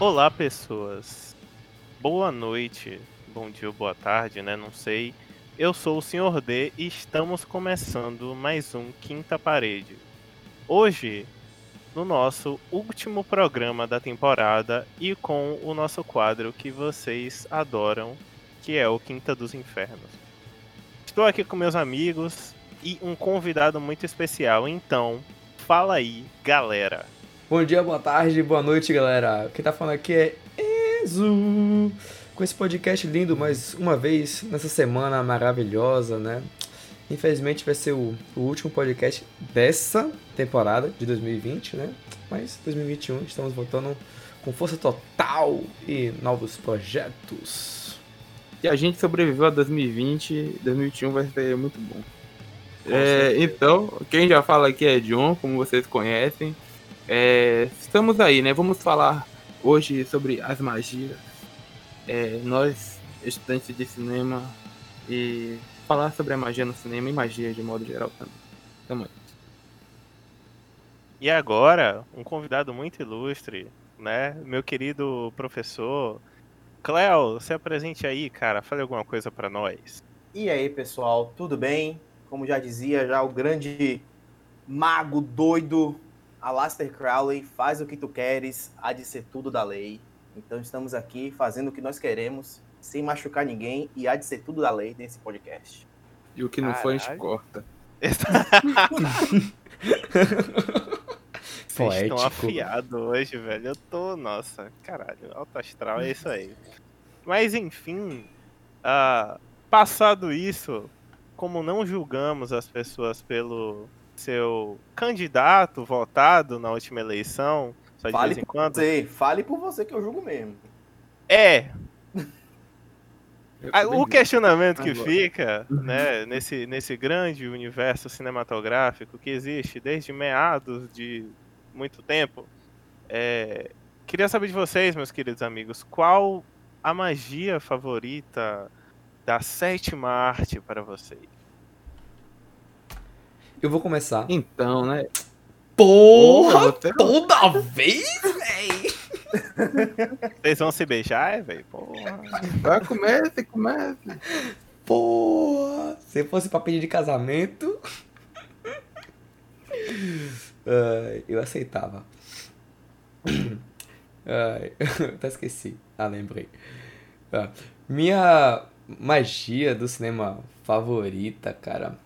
Olá, pessoas. Boa noite, bom dia ou boa tarde, né? Não sei. Eu sou o Sr. D e estamos começando mais um Quinta Parede. Hoje, no nosso último programa da temporada e com o nosso quadro que vocês adoram, que é o Quinta dos Infernos. Estou aqui com meus amigos e um convidado muito especial, então, fala aí, galera. Bom dia, boa tarde, boa noite, galera. Quem tá falando aqui é Enzo. Com esse podcast lindo mais uma vez nessa semana maravilhosa, né? Infelizmente vai ser o, o último podcast dessa temporada de 2020, né? Mas 2021 estamos voltando com força total e novos projetos. E a gente sobreviveu a 2020, 2021 vai ser muito bom. É, então, quem já fala aqui é John, como vocês conhecem. É, estamos aí, né? Vamos falar hoje sobre as magias. É, nós, estudantes de cinema, e falar sobre a magia no cinema e magia de modo geral também. Tamo aí. E agora, um convidado muito ilustre, né? Meu querido professor Cléo, se apresente aí, cara. Fale alguma coisa para nós. E aí, pessoal, tudo bem? Como já dizia já o grande mago doido Alastair Crowley, faz o que tu queres, há de ser tudo da lei. Então estamos aqui fazendo o que nós queremos, sem machucar ninguém, e há de ser tudo da lei nesse podcast. E o que não Caralho. foi, a gente corta. Vocês estão afiados hoje, velho. Eu tô, nossa, caralho, alto astral é isso aí. Mas enfim, ah, passado isso, como não julgamos as pessoas pelo seu candidato votado na última eleição, só de Fale vez em por quando, você, fale por você que eu julgo mesmo. é Ah, O questionamento que Agora. fica, né, nesse, nesse grande universo cinematográfico que existe desde meados de muito tempo, é, queria saber de vocês, meus queridos amigos, qual a magia favorita da sétima arte para vocês? Eu vou começar. Então, né? Porra! você- Toda vez, véi! Vocês vão se beijar, é, velho? Porra. Vai, comece, comece. Porra! Se fosse pra pedir de casamento. Ai, eu aceitava. Ai, até esqueci. Ah, lembrei. Ah, minha magia do cinema favorita, cara,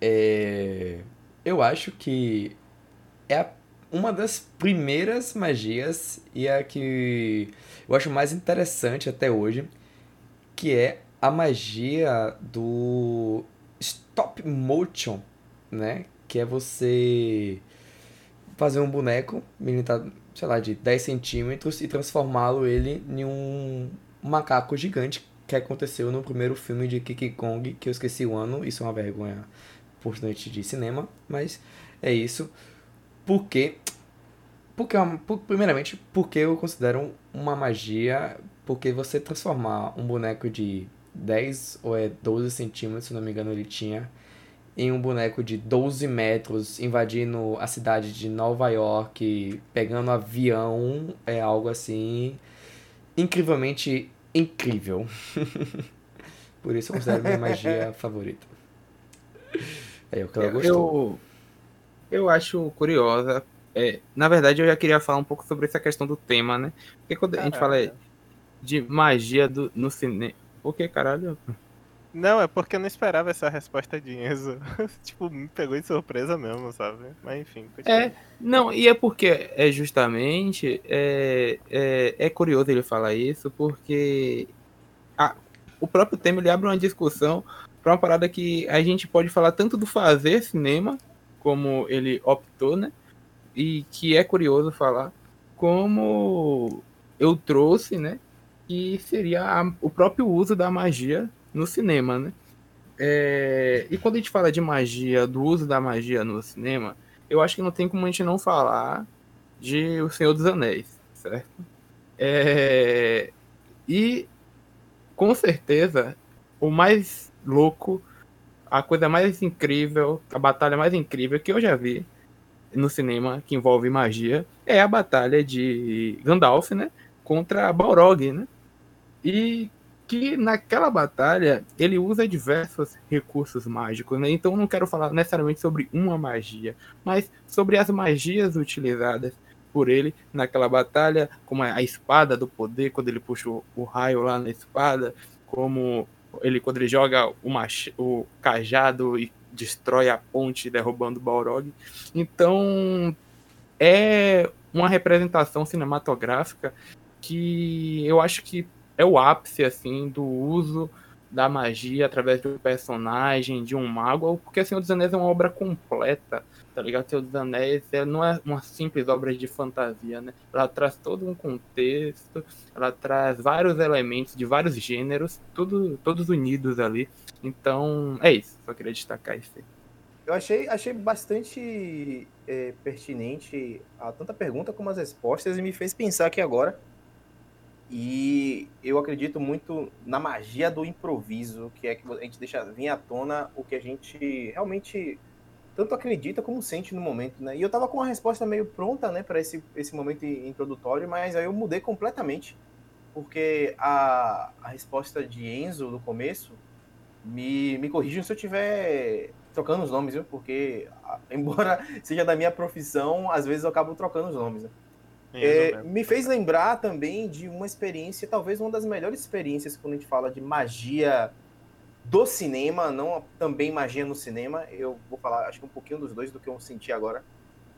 é. Eu acho que é a- uma das primeiras magias e a que eu acho mais interessante até hoje, que é a magia do stop motion, né? Que é você fazer um boneco, militar, sei lá, de 10 centímetros e transformá-lo ele em um macaco gigante, que aconteceu no primeiro filme de King Kong, que eu esqueci o ano, isso é uma vergonha por estudante de cinema, mas é isso. Porque porque, é uma- por- primeiramente, porque eu considero uma magia, porque você transformar um boneco de 10 ou é 12 centímetros, se não me engano ele tinha, em um boneco de 12 metros, invadindo a cidade de Nova York, pegando avião, é algo assim incrivelmente incrível. Por isso eu considero minha magia favorita. É, o que ela gostou. Eu, eu acho curiosa. É, na verdade, eu já queria falar um pouco sobre essa questão do tema, né? Porque quando a gente fala de magia do, no cinema. O que, caralho? Não, é porque eu não esperava essa resposta de Enzo. tipo, me pegou de surpresa mesmo, sabe? Mas enfim, continua. É, não, e é porque é justamente é, é, é curioso ele falar isso, porque a- o próprio tema ele abre uma discussão para uma parada que a gente pode falar tanto do fazer cinema, como ele optou, né? E que é curioso falar, como eu trouxe, né? Que seria a- o próprio uso da magia no cinema, né? É, e quando a gente fala de magia, do uso da magia no cinema, eu acho que não tem como a gente não falar de O Senhor dos Anéis, certo? É, e com certeza o mais louco, a coisa mais incrível, a batalha mais incrível que eu já vi no cinema que envolve magia é a batalha de Gandalf, né? contra Balrog, né? E que naquela batalha ele usa diversos recursos mágicos, né? Então não quero falar necessariamente sobre uma magia, mas sobre as magias utilizadas por ele naquela batalha, como a espada do poder, quando ele puxa o, o raio lá na espada, como ele quando ele joga o, mach, o cajado e destrói a ponte derrubando o Balrog. Então é uma representação cinematográfica que eu acho que é o ápice assim do uso da magia através do personagem, de um mago, porque Senhor dos Anéis é uma obra completa, tá ligado? Senhor dos Anéis é, não é uma simples obra de fantasia, né? Ela traz todo um contexto, ela traz vários elementos de vários gêneros, tudo, todos unidos ali. Então, é isso, só queria destacar isso aí. Eu achei, achei bastante é, pertinente a tanta pergunta como as respostas e me fez pensar aqui agora e eu acredito muito na magia do improviso, que é que a gente deixa vir à tona o que a gente realmente tanto acredita como sente no momento, né? E eu tava com uma resposta meio pronta, né, para esse, esse momento introdutório, mas aí eu mudei completamente, porque a, a resposta de Enzo no começo me, me corrijam se eu tiver trocando os nomes, viu? Porque, embora seja da minha profissão, às vezes eu acabo trocando os nomes, né? É, me fez lembrar também de uma experiência, talvez uma das melhores experiências quando a gente fala de magia do cinema, não também magia no cinema. Eu vou falar, acho que um pouquinho dos dois do que eu senti agora.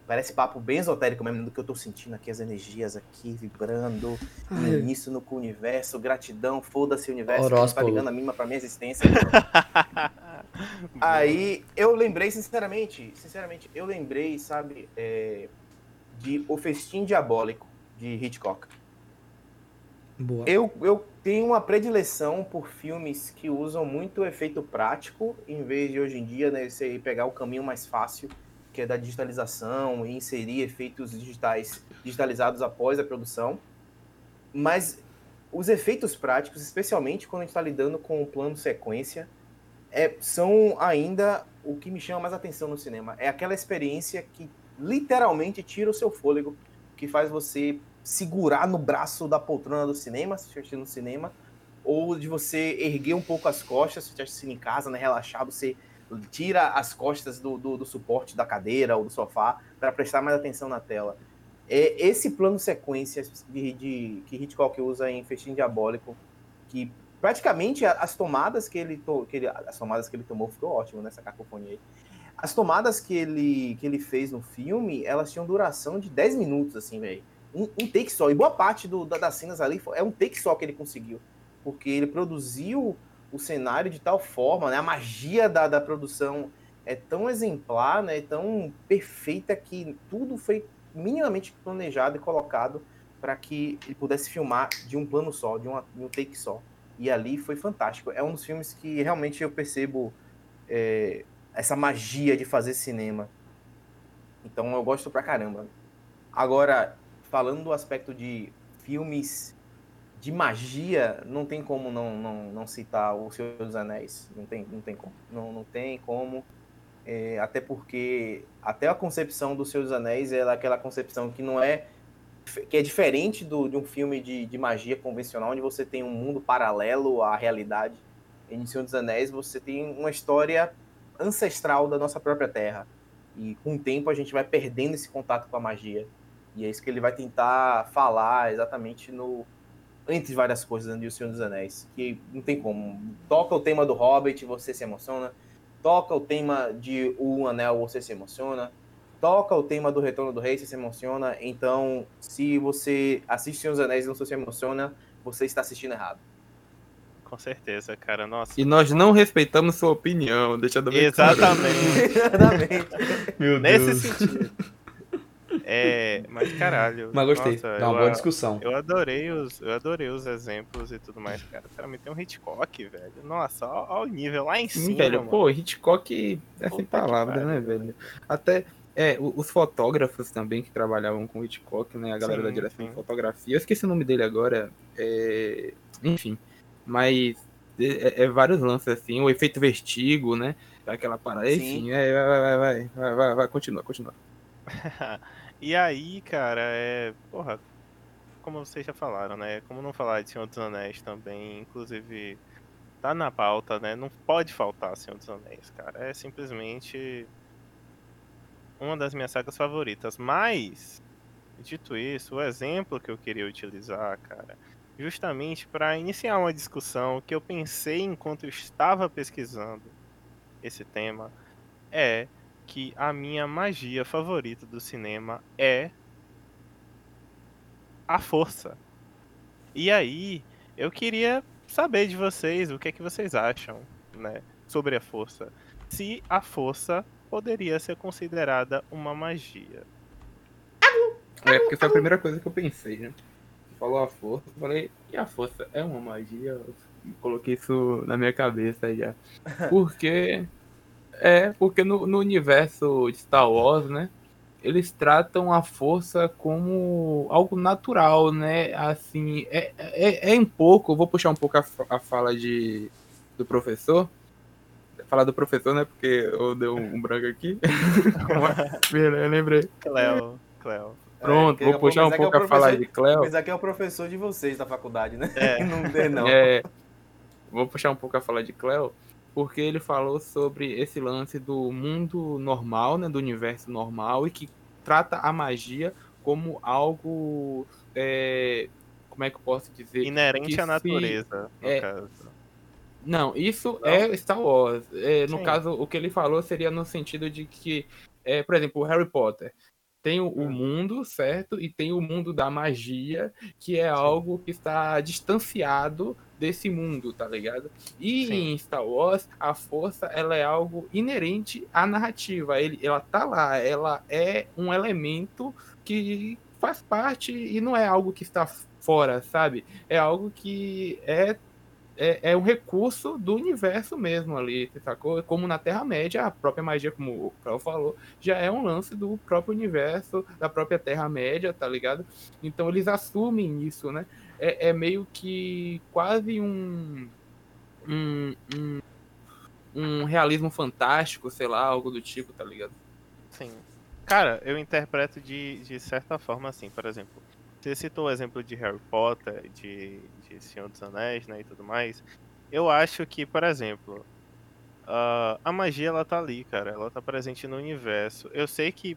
Parece papo bem esotérico mesmo do que eu tô sentindo aqui, as energias aqui vibrando, início no universo, gratidão, foda-se o universo, que tá ligando a mima pra minha existência. Aí eu lembrei, sinceramente, sinceramente, eu lembrei, sabe, é, de O Festim Diabólico, de Hitchcock. Boa. Eu, eu tenho uma predileção por filmes que usam muito efeito prático, em vez de hoje em dia né, você pegar o caminho mais fácil, que é da digitalização e inserir efeitos digitais digitalizados após a produção. Mas os efeitos práticos, especialmente quando a gente está lidando com o plano sequência, é, são ainda o que me chama mais atenção no cinema. É aquela experiência que literalmente tira o seu fôlego, que faz você segurar no braço da poltrona do cinema, se estiver no cinema, ou de você erguer um pouco as costas, se estiver assistindo em casa, né, relaxado, você tira as costas do, do, do suporte da cadeira ou do sofá para prestar mais atenção na tela. É esse plano sequência de, de, que Hitchcock usa em Festim Diabólico, que praticamente as tomadas que ele, to, que ele as tomadas que ele tomou ficou ótimo nessa cacofonia aí. As tomadas que ele, que ele fez no filme, elas tinham duração de 10 minutos, assim, velho. Um, um, take só. E boa parte do, da, das cenas ali é um take só que ele conseguiu. Porque ele produziu o cenário de tal forma, né? A magia da, da produção é tão exemplar, né? Tão perfeita que tudo foi minimamente planejado e colocado para que ele pudesse filmar de um plano só, de, uma, de um take só. E ali foi fantástico. É um dos filmes que realmente eu percebo é, essa magia de fazer cinema. Então eu gosto pra caramba. Agora, falando do aspecto de filmes de magia, não tem como não, não, não citar O Senhor dos Anéis. Não tem, não tem como. Não, não tem como. É, até porque até a concepção do Senhor dos Anéis é aquela concepção que não é que é diferente do, de um filme de, de magia convencional onde você tem um mundo paralelo à realidade. Em Senhor dos Anéis você tem uma história ancestral da nossa própria terra. E com o tempo a gente vai perdendo esse contato com a magia. E é isso que ele vai tentar falar exatamente no entre várias coisas do Senhor dos Anéis, que não tem como. Toca o tema do Hobbit, você se emociona. Toca o tema de O Anel, você se emociona. Toca o tema do Retorno do Rei, você se emociona. Então, se você assiste Senhor dos Anéis e não se emociona, você está assistindo errado com certeza, cara. Nossa. E nós não respeitamos sua opinião, deixa eu Exatamente. Exatamente. Meu Deus. Nesse sentido. É, mas caralho. Mas gostei. Nossa, Dá uma boa discussão. Eu adorei os, eu adorei os exemplos e tudo mais, cara. Também tem um Hitchcock, velho. Nossa, ó, o nível lá em cima. velho, mano. pô, Hitchcock é sem palavras, né, velho? Até é, os fotógrafos também que trabalhavam com Hitchcock, né? A galera sim, da direção sim. de fotografia. Eu esqueci o nome dele agora. É... Enfim. Mas é, é, é, vários lances assim, o efeito vertigo, né? Aquela parada, Sim. enfim, é, vai, vai, vai, vai, vai, vai, continua, continua. e aí, cara, é. Porra. como vocês já falaram, né? Como não falar de Senhor dos Anéis também, inclusive tá na pauta, né? Não pode faltar Senhor dos Anéis, cara. É simplesmente uma das minhas sagas favoritas. Mas, dito isso, o exemplo que eu queria utilizar, cara, justamente para iniciar uma discussão que eu pensei enquanto eu estava pesquisando esse tema, é que a minha magia favorita do cinema é a força. E aí, eu queria saber de vocês o que é que vocês acham, né, sobre a força. Se a força poderia ser considerada uma magia. É, porque foi a primeira coisa que eu pensei, né? Falou a força, eu falei, e a força é uma magia? Eu coloquei isso na minha cabeça já. Porque. É, porque no, no universo de Star Wars, né? eles tratam a força como algo natural, né? Assim, é, é, é um pouco, vou puxar um pouco a, a fala de, do professor. Falar do professor, né? Porque eu dei um, um branco aqui. eu lembrei. Cleo, Cleo. Pronto, é, vou puxar um pouco é a fala de Cleo. Mas aqui é o professor de vocês da faculdade, né? É. não dê, não. É, vou puxar um pouco a fala de Cleo porque ele falou sobre esse lance do mundo normal, né, do universo normal, e que trata a magia como algo. É, como é que eu posso dizer? Inerente à natureza, no é, caso. Não, isso não. é Star Wars. É, no caso, o que ele falou seria no sentido de que, é, por exemplo, o Harry Potter tem o, o, hum. mundo, certo? E tem o mundo da magia, que é Sim. algo que está distanciado desse mundo, tá ligado? E Sim. em Star Wars, a força, ela é algo inerente à narrativa. Ele, ela tá lá, ela é um elemento que faz parte e não é algo que está fora, sabe? É algo que é é, é, um recurso do universo mesmo ali, sacou? Como na Terra-média, a própria magia, como o Carl falou, já é um lance do próprio universo, da própria Terra-média, tá ligado? Então eles assumem isso, né? É, é meio que quase um, um, um, um realismo fantástico, sei lá, algo do tipo, tá ligado? Sim. Cara, eu interpreto de, de certa forma assim, por exemplo você citou o exemplo de Harry Potter, de, de Senhor dos Anéis, né, e tudo mais. Eu acho que, por exemplo, uh, a magia ela tá ali, cara. Ela tá presente no universo. Eu sei que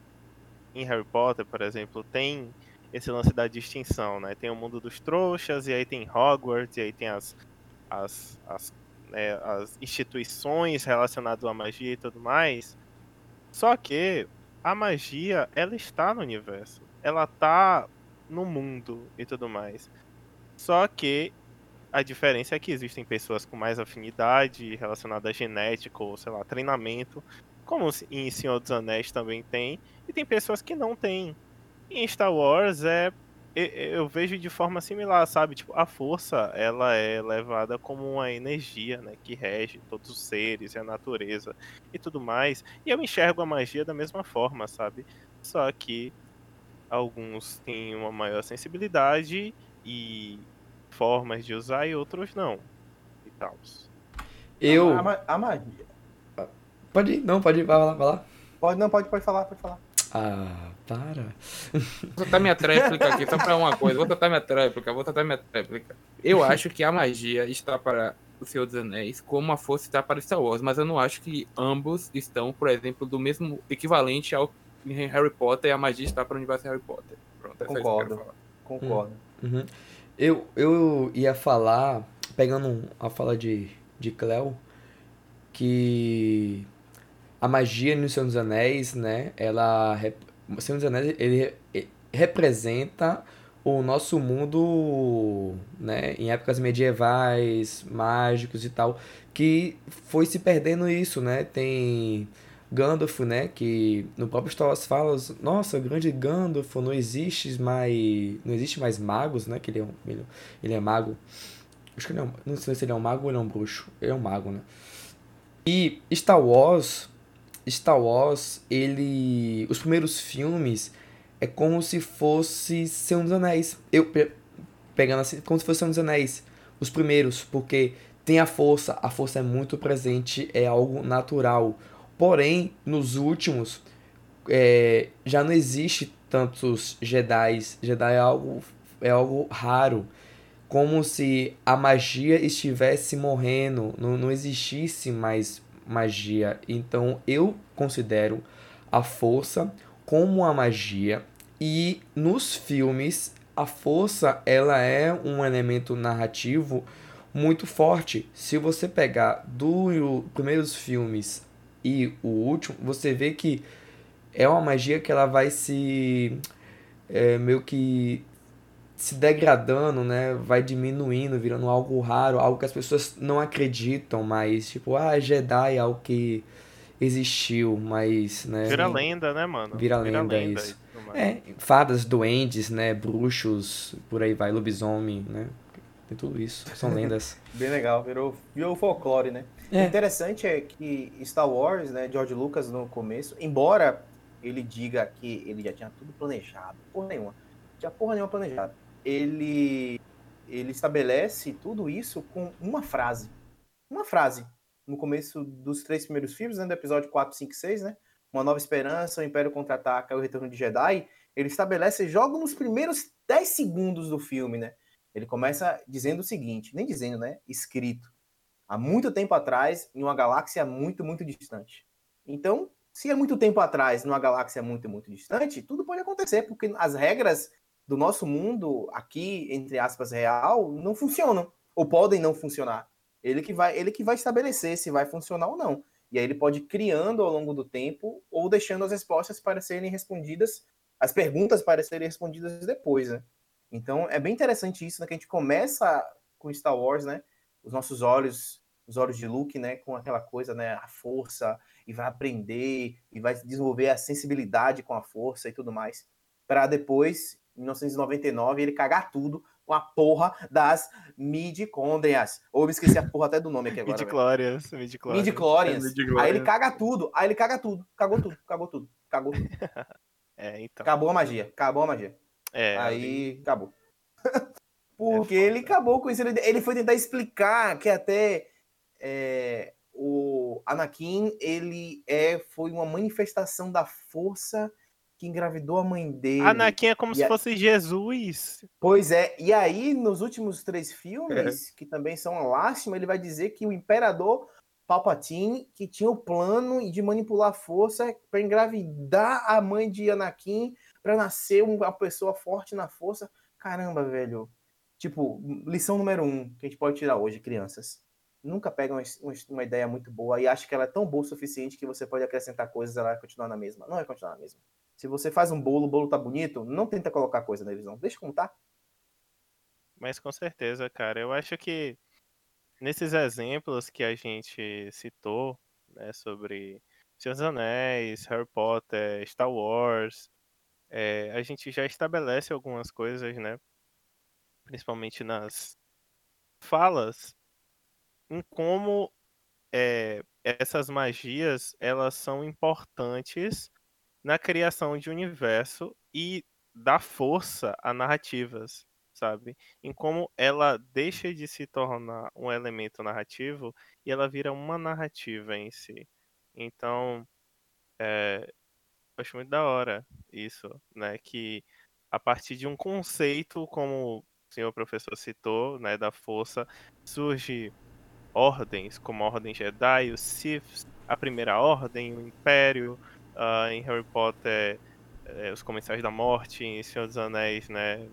em Harry Potter, por exemplo, tem esse lance da distinção, né? Tem o mundo dos trouxas, e aí tem Hogwarts, e aí tem as, as, as, né, as instituições relacionadas à magia e tudo mais. Só que a magia, ela está no universo. Ela tá no mundo e tudo mais. Só que a diferença é que existem pessoas com mais afinidade relacionada a genética ou, sei lá, treinamento, como em Senhor dos Anéis também tem, e tem pessoas que não têm. Em Star Wars é eu vejo de forma similar, sabe? Tipo, a força, ela é levada como uma energia, né? Que rege todos os seres e a natureza e tudo mais. E eu enxergo a magia da mesma forma, sabe? Só que alguns têm uma maior sensibilidade e formas de usar e outros não. E tal. Eu. A, a, a, magia. Pode ir, não, pode ir, vai lá, vai lá. Pode, não, pode, pode falar, pode falar. Ah, para. Vou tratar minha tréplica aqui, só pra uma coisa. Vou tratar minha tréplica, vou tratar minha tréplica. Eu acho que a magia está para o Senhor dos Anéis como a força está para Star Wars, mas eu não acho que ambos estão, por exemplo, do mesmo equivalente ao em Harry Potter e a magia está para o universo Harry Potter. Pronto, é Concordo. Concordo. Uhum. Eu, eu ia falar, pegando a fala de, de Cleo, que a magia no Senhor dos Anéis, né, ela... O Senhor dos Anéis, ele, ele representa o nosso mundo, né, em épocas medievais, mágicos e tal, que foi se perdendo isso, né? Tem Gandalf, né, que no próprio Star Wars fala, nossa, grande Gandalf, não existe mais, não existe mais magos, né, que ele é, um, ele, ele é mago. Acho que ele é um, não sei se ele é um mago ou ele é um bruxo. Ele é um mago, né? E Star Wars, Star Wars, ele, os primeiros filmes é como se fosse Senhor dos Anéis. Eu pegando assim, como se fosse Senhor dos Anéis, os primeiros, porque tem a força, a força é muito presente, é algo natural. Porém, nos últimos, é, já não existe tantos Jedi. Jedi é algo é algo raro. Como se a magia estivesse morrendo, não, não existisse mais magia. Então eu considero a força como a magia e nos filmes a força ela é um elemento narrativo muito forte. Se você pegar dos primeiros filmes e o último, você vê que é uma magia que ela vai se é, meio que se degradando, né? Vai diminuindo, virando algo raro, algo que as pessoas não acreditam mais. Tipo, ah, Jedi é algo que existiu, mas, né? Vira lenda, né, mano? Vira, Vira lenda, lenda, isso. É, fadas, duendes, né? Bruxos, por aí vai, lobisomem, né? Tem tudo isso, são lendas. Bem legal, virou, virou folclore, né? É. O interessante é que Star Wars, né, George Lucas no começo, embora ele diga que ele já tinha tudo planejado, porra nenhuma, tinha porra nenhuma planejada, ele, ele estabelece tudo isso com uma frase. Uma frase. No começo dos três primeiros filmes, né, do episódio 4, 5 e 6, né? Uma Nova Esperança, o Império Contra-Ataca o Retorno de Jedi, ele estabelece joga nos primeiros 10 segundos do filme, né? Ele começa dizendo o seguinte, nem dizendo, né? Escrito. Há muito tempo atrás, em uma galáxia muito, muito distante. Então, se é muito tempo atrás, numa galáxia muito, muito distante, tudo pode acontecer, porque as regras do nosso mundo aqui, entre aspas, real, não funcionam. Ou podem não funcionar. Ele que vai, ele que vai estabelecer se vai funcionar ou não. E aí ele pode ir criando ao longo do tempo ou deixando as respostas para serem respondidas, as perguntas para serem respondidas depois, né? Então é bem interessante isso, né? Que a gente começa com Star Wars, né? Os nossos olhos, os olhos de Luke, né? Com aquela coisa, né? A força, e vai aprender, e vai desenvolver a sensibilidade com a força e tudo mais. Para depois, em 1999, ele cagar tudo com a porra das midicôndrias. Ou me esqueci a porra até do nome aqui agora. Midichlorians. Midichlorians. Aí ele caga tudo. Aí ele caga tudo. Cagou tudo. Cagou tudo. Cagou tudo. é, então. Acabou a magia. Acabou a magia. É. Aí acabou. Porque é ele acabou com isso. Ele foi tentar explicar que até é, o Anakin ele é, foi uma manifestação da força que engravidou a mãe dele. Anakin é como e se a... fosse Jesus. Pois é, e aí nos últimos três filmes, é. que também são uma lástima, ele vai dizer que o imperador Palpatine, que tinha o plano de manipular a força para engravidar a mãe de Anakin, para nascer uma pessoa forte na força. Caramba, velho. Tipo, lição número um que a gente pode tirar hoje, crianças. Nunca pega uma, ideia muito boa e acha que ela é tão boa o suficiente que você pode acrescentar coisas e ela vai continuar na mesma. Não vai continuar na mesma. Se você faz um bolo, o bolo tá bonito, não tenta colocar coisa na visão. Deixa como tá. Mas com certeza, cara. Eu acho que nesses exemplos que a gente citou, né, sobre dos Anéis, Harry Potter, Star Wars, é, a gente já estabelece algumas coisas, né? Principalmente nas falas, em como é, essas magias elas são importantes na criação de universo e dá força a narrativas, sabe? Em como ela deixa de se tornar um elemento narrativo e ela vira uma narrativa em si. Então, é, acho muito da hora isso, né? Que a partir de um conceito, como senhor professor citou, né, da força, surge ordens, como a Ordem Jedi, os Sith, a Primeira Ordem, o Império, uh, em Harry Potter, é, os Comensais da Morte, em Senhor dos Anéis, né?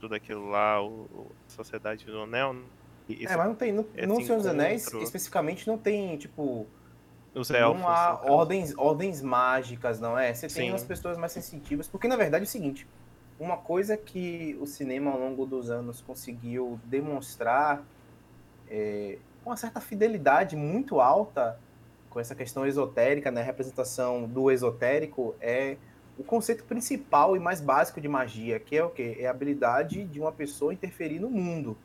Tudo aquilo lá, o, o Sociedade do Anel. Esse, é, mas não tem. No, no Senhor dos Anéis, especificamente, não tem, tipo. Os elfos. Não há ordens, ordens mágicas, não é? Você tem Sim. umas pessoas mais sensitivas. Porque, na verdade, é o seguinte: uma coisa que o cinema ao longo dos anos conseguiu demonstrar é, com uma certa fidelidade muito alta com essa questão esotérica, né, representação do esotérico é o conceito principal e mais básico de magia, que é o quê? É a habilidade de uma pessoa interferir no mundo.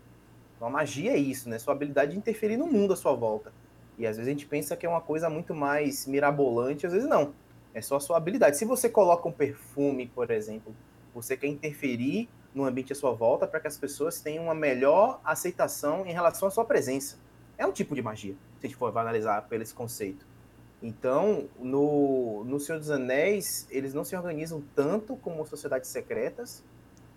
Então, a magia é isso, né? Sua habilidade de interferir no mundo à sua volta. E às vezes a gente pensa que é uma coisa muito mais mirabolante, às vezes não. É só a sua habilidade. Se você coloca um perfume, por exemplo, você quer interferir no ambiente à sua volta para que as pessoas tenham uma melhor aceitação em relação à sua presença. É um tipo de magia se a gente for analisar pelo esse conceito. Então, no, no Senhor dos Anéis, eles não se organizam tanto como sociedades secretas,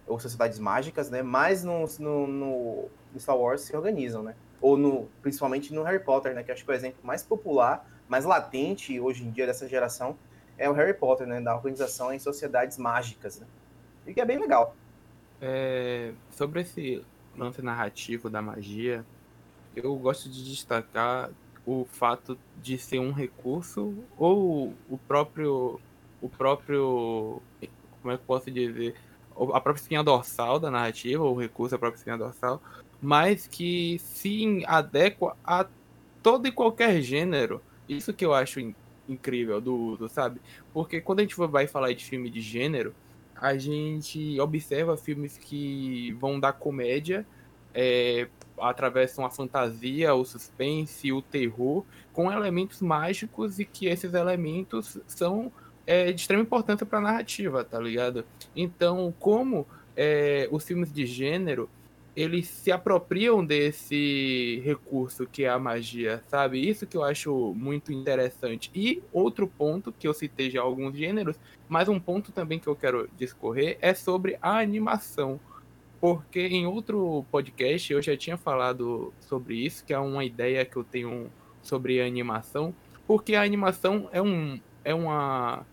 ou sociedades mágicas, né? Mas no, no, no Star Wars se organizam, né? Ou no, principalmente no Harry Potter, né? Que acho que é o exemplo mais popular, mais latente hoje em dia dessa geração é o Harry Potter, né? Da organização em sociedades mágicas, né? E que é bem legal. É, sobre esse lance narrativo da magia, eu gosto de destacar o fato de ser um recurso ou o próprio o próprio como é que posso dizer a própria espinha dorsal da narrativa ou o recurso à própria espinha dorsal mas que se adequa a todo e qualquer gênero isso que eu acho incrível do uso sabe porque quando a gente vai falar de filme de gênero a gente observa filmes que vão da comédia é, atravessam a fantasia, o suspense, o terror, com elementos mágicos e que esses elementos são é, de extrema importância para a narrativa, tá ligado? Então, como é, os filmes de gênero eles se apropriam desse recurso que é a magia, sabe? Isso que eu acho muito interessante. E outro ponto que eu citei já alguns gêneros, mas um ponto também que eu quero discorrer é sobre a animação porque em outro podcast eu já tinha falado sobre isso, que é uma ideia que eu tenho sobre animação, porque a animação é, um, é, uma,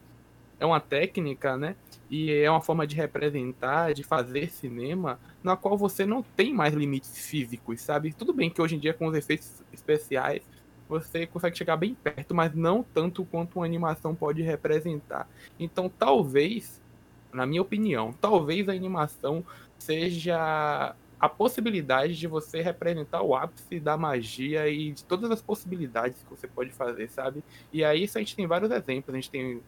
é uma técnica, né? E é uma forma de representar, de fazer cinema, na qual você não tem mais limites físicos, sabe? Tudo bem que hoje em dia com os efeitos especiais você consegue chegar bem perto, mas não tanto quanto uma animação pode representar. Então, talvez, na minha opinião, talvez a animação seja a possibilidade de você representar o ápice da magia e de todas as possibilidades que você pode fazer, sabe? E aí isso a gente tem vários exemplos. A gente tem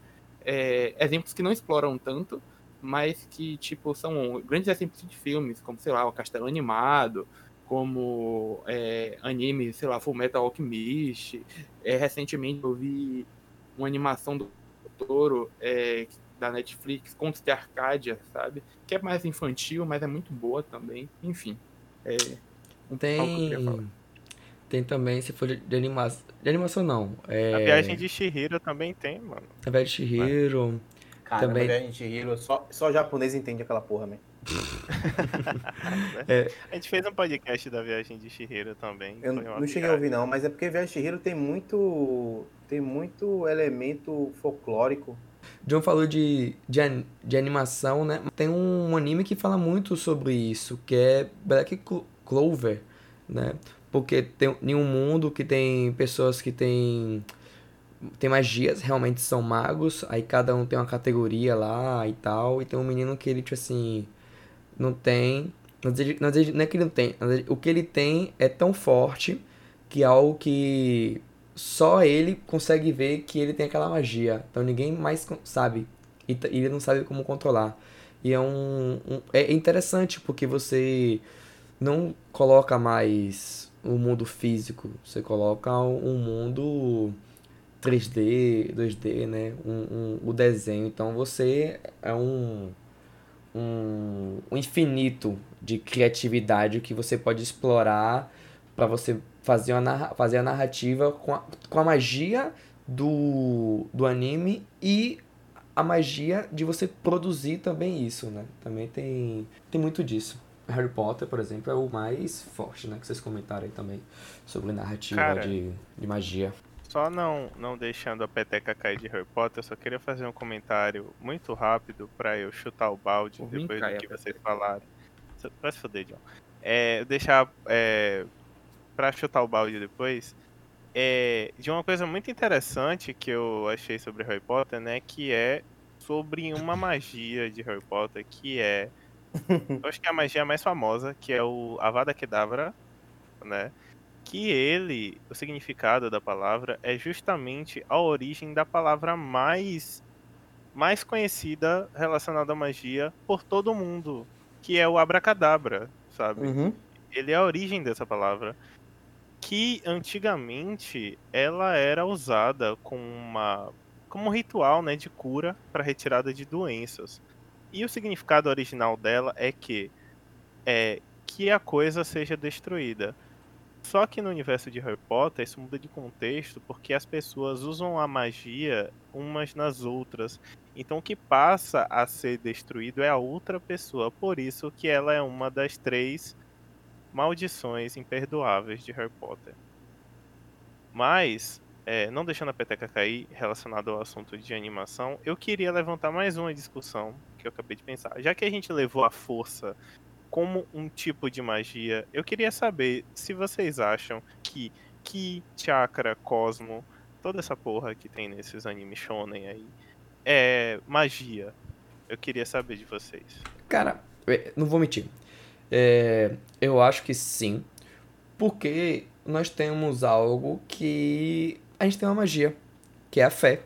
é, exemplos que não exploram tanto, mas que, tipo, são grandes exemplos de filmes, como, sei lá, o Castelo Animado, como é, anime, sei lá, Full Metal Alchemist. É, recentemente eu vi uma animação do Toro é, da Netflix, Contos de Arcádia, sabe? Que é mais infantil, mas é muito boa também. Enfim, é um tem tem também, se for de, de animação, de animação não. É... A Viagem de Shihiro também tem, mano. A Viagem de Shihiro. Cara, também... a Viagem de Shihiro, só, só japonês entende aquela porra, man. é. A gente fez um podcast da Viagem de Shihiro também. Eu não cheguei a ouvir não, mas é porque Viagem de Shihiro tem muito tem muito elemento folclórico John falou de, de, de, animação, né? Tem um anime que fala muito sobre isso, que é Black Clover, né? Porque tem em um mundo que tem pessoas que têm tem magias, realmente são magos, aí cada um tem uma categoria lá e tal, e tem um menino que ele, tipo assim, não tem, não, não é que ele não tem, o que ele tem é tão forte que é algo que só ele consegue ver que ele tem aquela magia. Então ninguém mais sabe. E ele não sabe como controlar. E é um, um, é interessante porque você não coloca mais o mundo físico, você coloca um mundo 3D, 2D, né? Um, um, o desenho. Então você é um, um, um infinito de criatividade que você pode explorar para você fazer, uma fazer a narrativa com a, com a magia do, do anime e a magia de você produzir também isso, né? Também tem, tem muito disso. Harry Potter, por exemplo, é o mais forte, né? Que vocês comentaram aí também sobre narrativa Cara, de, de magia. Só não, não deixando a peteca cair de Harry Potter, eu só queria fazer um comentário muito rápido para eu chutar o balde depois do que vocês falaram. Vai se foder, John. É, deixar é, para chutar o balde depois, é de uma coisa muito interessante que eu achei sobre Harry Potter, né? Que é sobre uma magia de Harry Potter, que é. eu acho que é a magia mais famosa, que é o Avada Kedavra, né? Que ele, o significado da palavra é justamente a origem da palavra mais mais conhecida relacionada à magia por todo mundo, que é o abracadabra, sabe? Uhum. Ele é a origem dessa palavra que antigamente ela era usada como uma como um ritual, né, de cura para retirada de doenças. E o significado original dela é que é que a coisa seja destruída. Só que no universo de Harry Potter isso muda de contexto porque as pessoas usam a magia umas nas outras. Então o que passa a ser destruído é a outra pessoa. Por isso que ela é uma das três maldições imperdoáveis de Harry Potter. Mas, é, não deixando a peteca cair relacionado ao assunto de animação, eu queria levantar mais uma discussão que eu acabei de pensar. Já que a gente levou a força como um tipo de magia, eu queria saber se vocês acham que Ki, Chakra, Cosmo, toda essa porra que tem nesses animes shonen aí, é magia. Eu queria saber de vocês. Cara, é, não vou mentir. É, eu acho que sim, porque nós temos algo que a gente tem uma magia, que é a fé,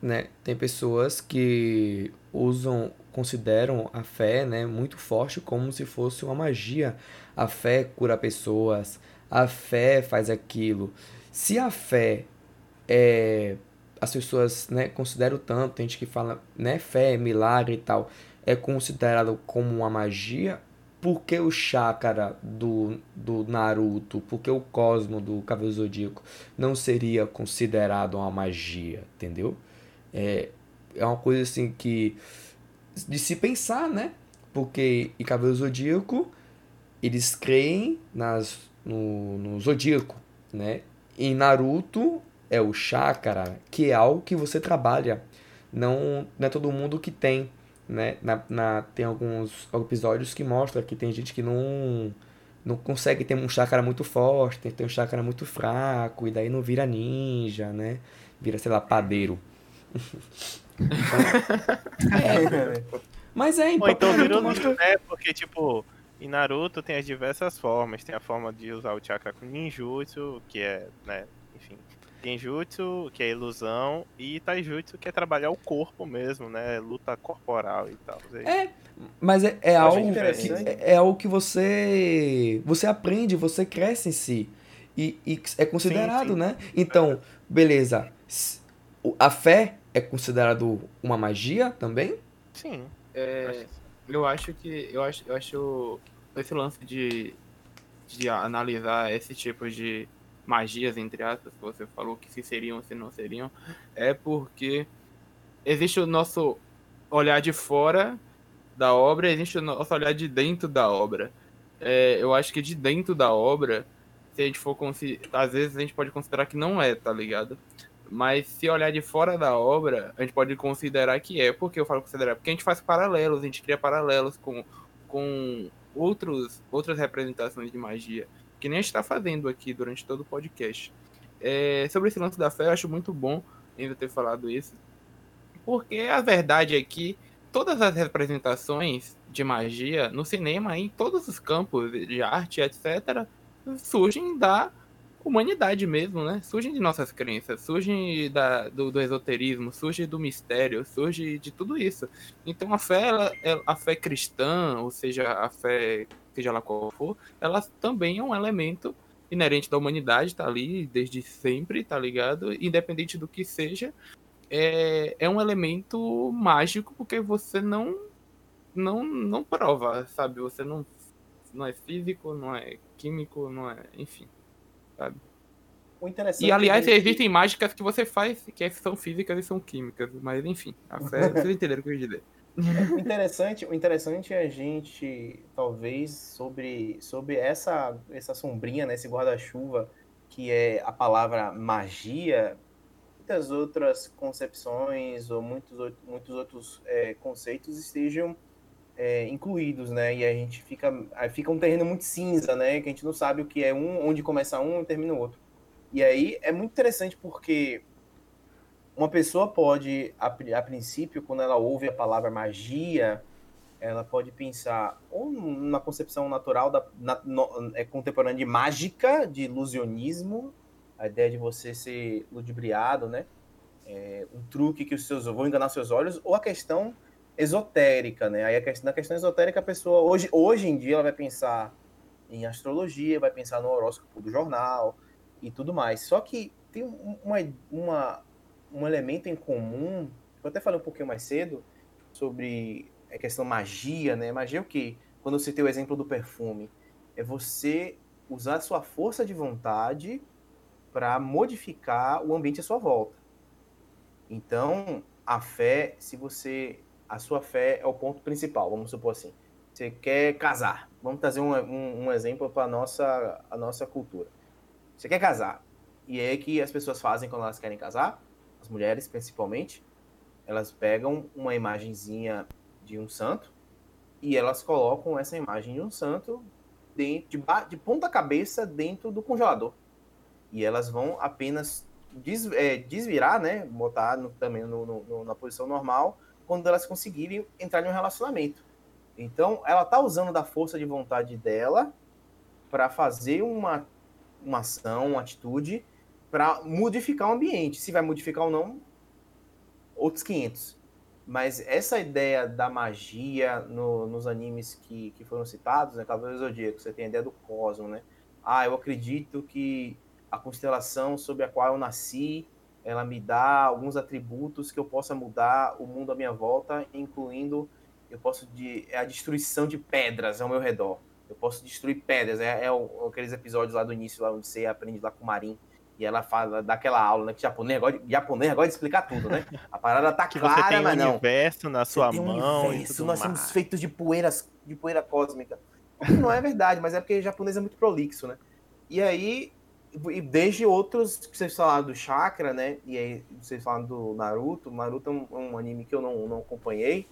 né? Tem pessoas que usam, consideram a fé, né, muito forte como se fosse uma magia. A fé cura pessoas, a fé faz aquilo. Se a fé é as pessoas, né, consideram tanto, tem gente que fala, né, fé, milagre e tal, é considerado como uma magia, por que o chakra do, do Naruto, por que o cosmo do Cavaleiro Zodíaco não seria considerado uma magia, entendeu? É, é uma coisa assim que de se pensar, né? Porque em Cavaleiro Zodíaco eles creem nas, no, no Zodíaco, né? Em Naruto é o chakra, que é algo que você trabalha. Não, não é todo mundo que tem né? Na, na, tem alguns episódios que mostra que tem gente que não não consegue ter um chakra muito forte, tem ter um chakra muito fraco, e daí não vira ninja, né? Vira, sei lá, padeiro. é, mas é Ou então vira mostra... né? Porque, tipo, em Naruto tem as diversas formas. Tem a forma de usar o chakra com ninjutsu, que é, né, enfim, Genjutsu, que é ilusão, e Taijutsu, que é trabalhar o corpo mesmo, né? Luta corporal e tal. É, mas é, é algo que, é, é, algo que você você aprende, você cresce em si. E, e é considerado, sim, sim. né? Então, beleza. A fé é considerado uma magia também? Sim. É, eu acho que. Eu acho, eu acho esse lance de, de analisar esse tipo de magias, entre aspas, que você falou que se seriam ou se não seriam, é porque existe o nosso olhar de fora da obra, existe o nosso olhar de dentro da obra. É, eu acho que de dentro da obra, se a gente for às vezes a gente pode considerar que não é, tá ligado? Mas se olhar de fora da obra, a gente pode considerar que é. Por que eu falo considerar? Porque a gente faz paralelos, a gente cria paralelos com, com outros, outras representações de magia que nem a gente está fazendo aqui durante todo o podcast. É, sobre esse lance da fé, eu acho muito bom ainda ter falado isso, porque a verdade é que todas as representações de magia no cinema, em todos os campos de arte, etc., surgem da humanidade mesmo, né? Surgem de nossas crenças, surgem da, do, do, esoterismo, surgem do mistério, surge de tudo isso. Então a fé, ela, a fé cristã, ou seja, a fé seja lá qual for, ela também é um elemento inerente da humanidade, tá ali desde sempre, tá ligado? Independente do que seja, é, é um elemento mágico porque você não não não prova, sabe? Você não não é físico, não é químico, não é, enfim, sabe? e aliás, é existem mágicas que você faz que são físicas e são químicas, mas enfim, a fé, vocês entenderam o que eu quis dizer. O interessante, o interessante é a gente, talvez, sobre, sobre essa, essa sombrinha, né, esse guarda-chuva, que é a palavra magia, muitas outras concepções ou muitos, muitos outros é, conceitos estejam é, incluídos, né? E a gente fica, fica um terreno muito cinza, né? Que a gente não sabe o que é um, onde começa um e termina o outro. E aí é muito interessante porque uma pessoa pode, a, a, princípio, quando ela ouve a palavra magia, ela pode pensar ou na concepção natural da na, no, é, contemporânea de mágica, de ilusionismo, a ideia de você ser ludibriado, né? É, um truque que os seus vão enganar seus olhos, ou a questão esotérica, né? Aí a questão, na questão esotérica, a pessoa hoje, hoje em dia ela vai pensar em astrologia, vai pensar no horóscopo do jornal e tudo mais. Só que tem uma, uma um elemento em comum, eu até falei um pouquinho mais cedo sobre a questão magia, né? Magia é o quê? Quando eu citei o exemplo do perfume, é você usar a sua força de vontade para modificar o ambiente à sua volta. Então, a fé, se você. A sua fé é o ponto principal, vamos supor assim. Você quer casar. Vamos trazer um, um, um exemplo para nossa, a nossa cultura. Você quer casar. E é que as pessoas fazem quando elas querem casar, as mulheres principalmente, elas pegam uma imagenzinha de um santo e elas colocam essa imagem de um santo dentro, de, de ponta cabeça dentro do congelador. E elas vão apenas des, é, desvirar, né? Botar no, também no, no, na posição normal quando elas conseguirem entrar em um relacionamento. Então, ela tá usando da força de vontade dela para fazer uma, uma ação, uma atitude para modificar o ambiente. Se vai modificar ou não, outros 500. Mas essa ideia da magia no, nos animes que, que foram citados, né? Cavaleiros do Zodíaco, você tem a ideia do cosmo, né? Ah, eu acredito que a constelação sobre a qual eu nasci, ela me dá alguns atributos que eu possa mudar o mundo à minha volta, incluindo eu posso de é a destruição de pedras ao meu redor. Eu posso destruir pedras. É, é o, aqueles episódios lá do início, lá onde você aprende lá com o Marin e ela fala daquela aula, né? Que japonês gosta, de, japonês gosta de explicar tudo, né? A parada tá que clara, você tem mas um não. universo na sua Você um mão. e universo, nós mais. somos feitos de poeiras, de poeira cósmica. Não é verdade, mas é porque o japonês é muito prolixo, né? E aí, e desde outros que vocês falaram do Chakra, né? E aí vocês falaram do Naruto. Naruto é um, um anime que eu não, não acompanhei.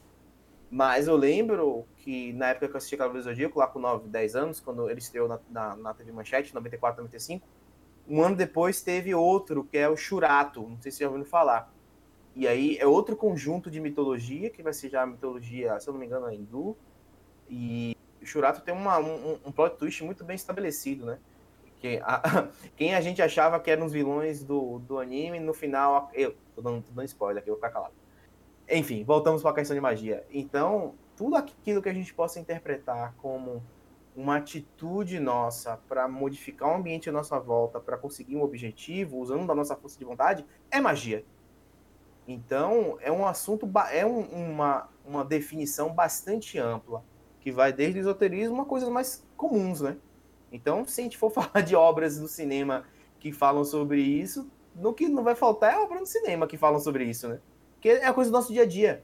Mas eu lembro que na época que eu assisti Cavaleiros do Zodíaco, lá com 9, 10 anos, quando ele estreou na, na, na TV Manchete, 94, 95, um ano depois teve outro, que é o Shurato, não sei se já ouviram falar. E aí é outro conjunto de mitologia, que vai ser já a mitologia, se eu não me engano, é hindu. E o Shurato tem uma, um, um plot twist muito bem estabelecido, né? Que a, quem a gente achava que eram os vilões do, do anime, no final. Eu tô dando, tô dando spoiler aqui, vou ficar calado. Enfim, voltamos para a questão de magia. Então, tudo aquilo que a gente possa interpretar como uma atitude nossa para modificar o ambiente à nossa volta, para conseguir um objetivo, usando da nossa força de vontade, é magia. Então, é um assunto, é um- uma, uma definição bastante ampla, que vai desde o esoterismo a coisas mais comuns, né? Então, se a gente for falar de obras do cinema que falam sobre isso, no que não vai faltar é obra do cinema que falam sobre isso, né? Porque é coisa do nosso dia a dia.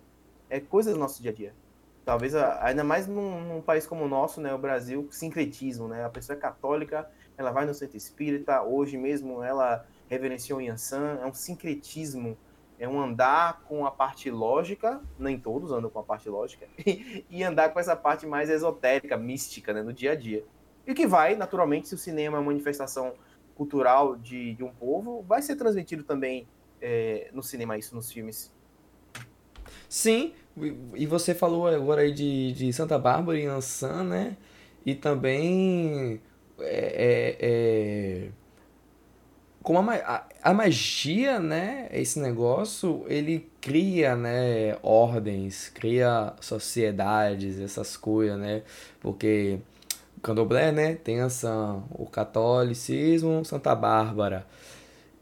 É coisa do nosso dia a dia. Talvez, a- ainda mais num, num país como o nosso, né? O Brasil, sincretismo, né? A pessoa é católica, ela vai no centro espírita, hoje mesmo ela reverenciou Yansan, é um sincretismo, é um andar com a parte lógica, nem todos andam com a parte lógica, e andar com essa parte mais esotérica, mística, né? No dia a dia. E que vai, naturalmente, se o cinema é uma manifestação cultural de, de um povo, vai ser transmitido também é, no cinema, isso, nos filmes. Sim, e- você falou agora aí de, de Santa Bárbara e Ansan, né? E também é, é, é, como a, a, a magia, né? Esse negócio, ele cria, né? Ordens, cria sociedades, essas coisas, né? Porque candomblé, né? Tem Ansan, o catolicismo, Santa Bárbara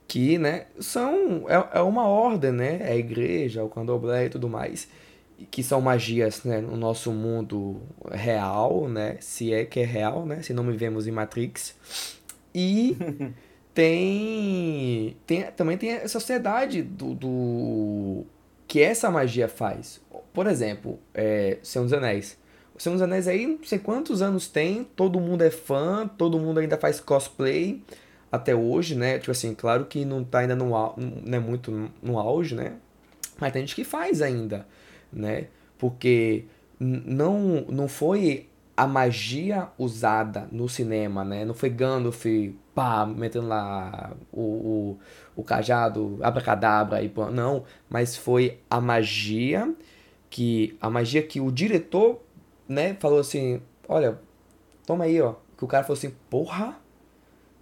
que, né, são é, é uma ordem, né? É a igreja, o candomblé e tudo mais, que são magias, né, no nosso mundo real, né? Se é que é real, né? Se não vivemos em Matrix. E tem, tem também tem a sociedade do, do que essa magia faz. Por exemplo, é, Senhor dos Anéis. O Senhor dos Anéis aí, não sei quantos anos tem, todo mundo é fã, todo mundo ainda faz cosplay até hoje, né? Tipo assim, claro que não tá ainda no, não é muito no- auge, né? Mas tem gente que faz ainda, né? Porque não, não foi a magia usada no cinema, né? Não foi Gandalf, pá, metendo lá o, o, o cajado, abracadabra e pô, não. Mas foi a magia que a magia que o diretor, né, falou assim, olha, toma aí, ó. Que o cara falou assim, porra,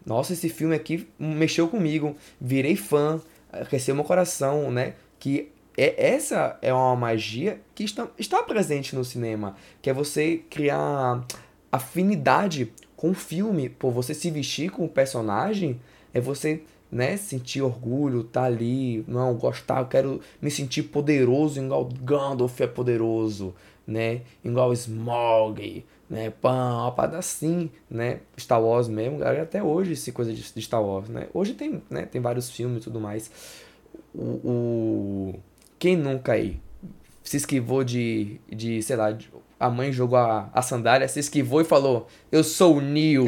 nossa, esse filme aqui mexeu comigo, virei fã, aqueceu meu coração, né? Que é, essa é uma magia que está, está presente no cinema, que é você criar afinidade com o filme, por você se vestir com o personagem, é você, né, sentir orgulho, tá ali, não, gostar, eu quero me sentir poderoso igual Gandalf é poderoso, né? Igual Smog, né? Pã, uma parada assim, né? Star Wars mesmo, galera, até hoje esse coisa de, de Star Wars, né? Hoje tem, né? Tem vários filmes e tudo mais. O, o... Quem nunca aí se esquivou de, de sei lá, de, a mãe jogou a, a sandália, se esquivou e falou, eu sou o Neo.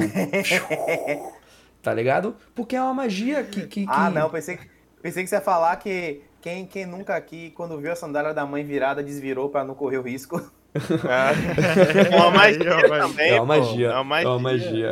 tá ligado? Porque é uma magia que... que, que... Ah, não, pensei que, pensei que você ia falar que quem, quem nunca aqui, quando viu a sandália da mãe virada, desvirou para não correr o risco. É uma magia também, é uma magia. É uma magia. É uma magia.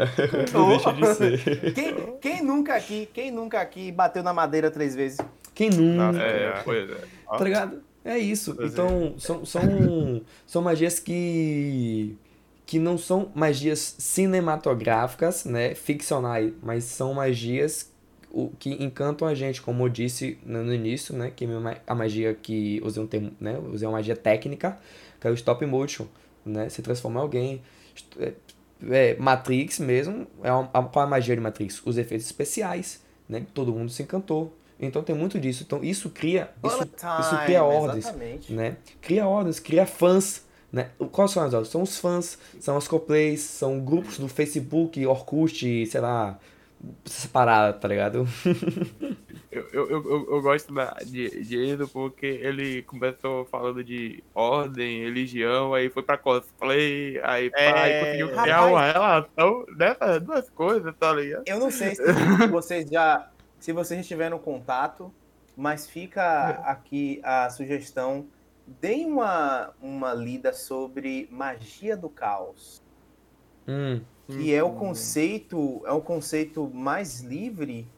Não deixa de ser. Quem, quem nunca aqui, quem nunca aqui bateu na madeira três vezes? Quem nunca? É, pois é. Tá ligado? É isso. Pois então, são, são, são magias que que não são magias cinematográficas, né, ficcionais, mas são magias o, que encantam a gente, como eu disse no, início, né, que a magia que usei um termo, né, usei uma magia técnica, que é o stop motion, né, se transformar em alguém, é, é, Matrix mesmo, é uma, qual é a magia de Matrix? Os efeitos especiais, né, todo mundo se encantou, então tem muito disso. Então isso cria isso, isso cria ordens, exatamente. né? Cria ordens, cria fãs, né? Quais são as ordens? São os fãs, são as coplays, são grupos do Facebook, Orkut, sei lá, essa parada, tá ligado? Eu, eu, eu, eu gosto da, de, de Enzo porque ele começou falando de ordem, religião, aí foi pra cosplay, aí É, pá, aí conseguiu criar rapaz. uma relação dessas duas coisas, tá ligado? Eu não sei se vocês já, se vocês já tiveram contato, mas fica aqui a sugestão. Deem uma, uma lida sobre magia do caos. Hum, que é o conceito é o conceito mais livre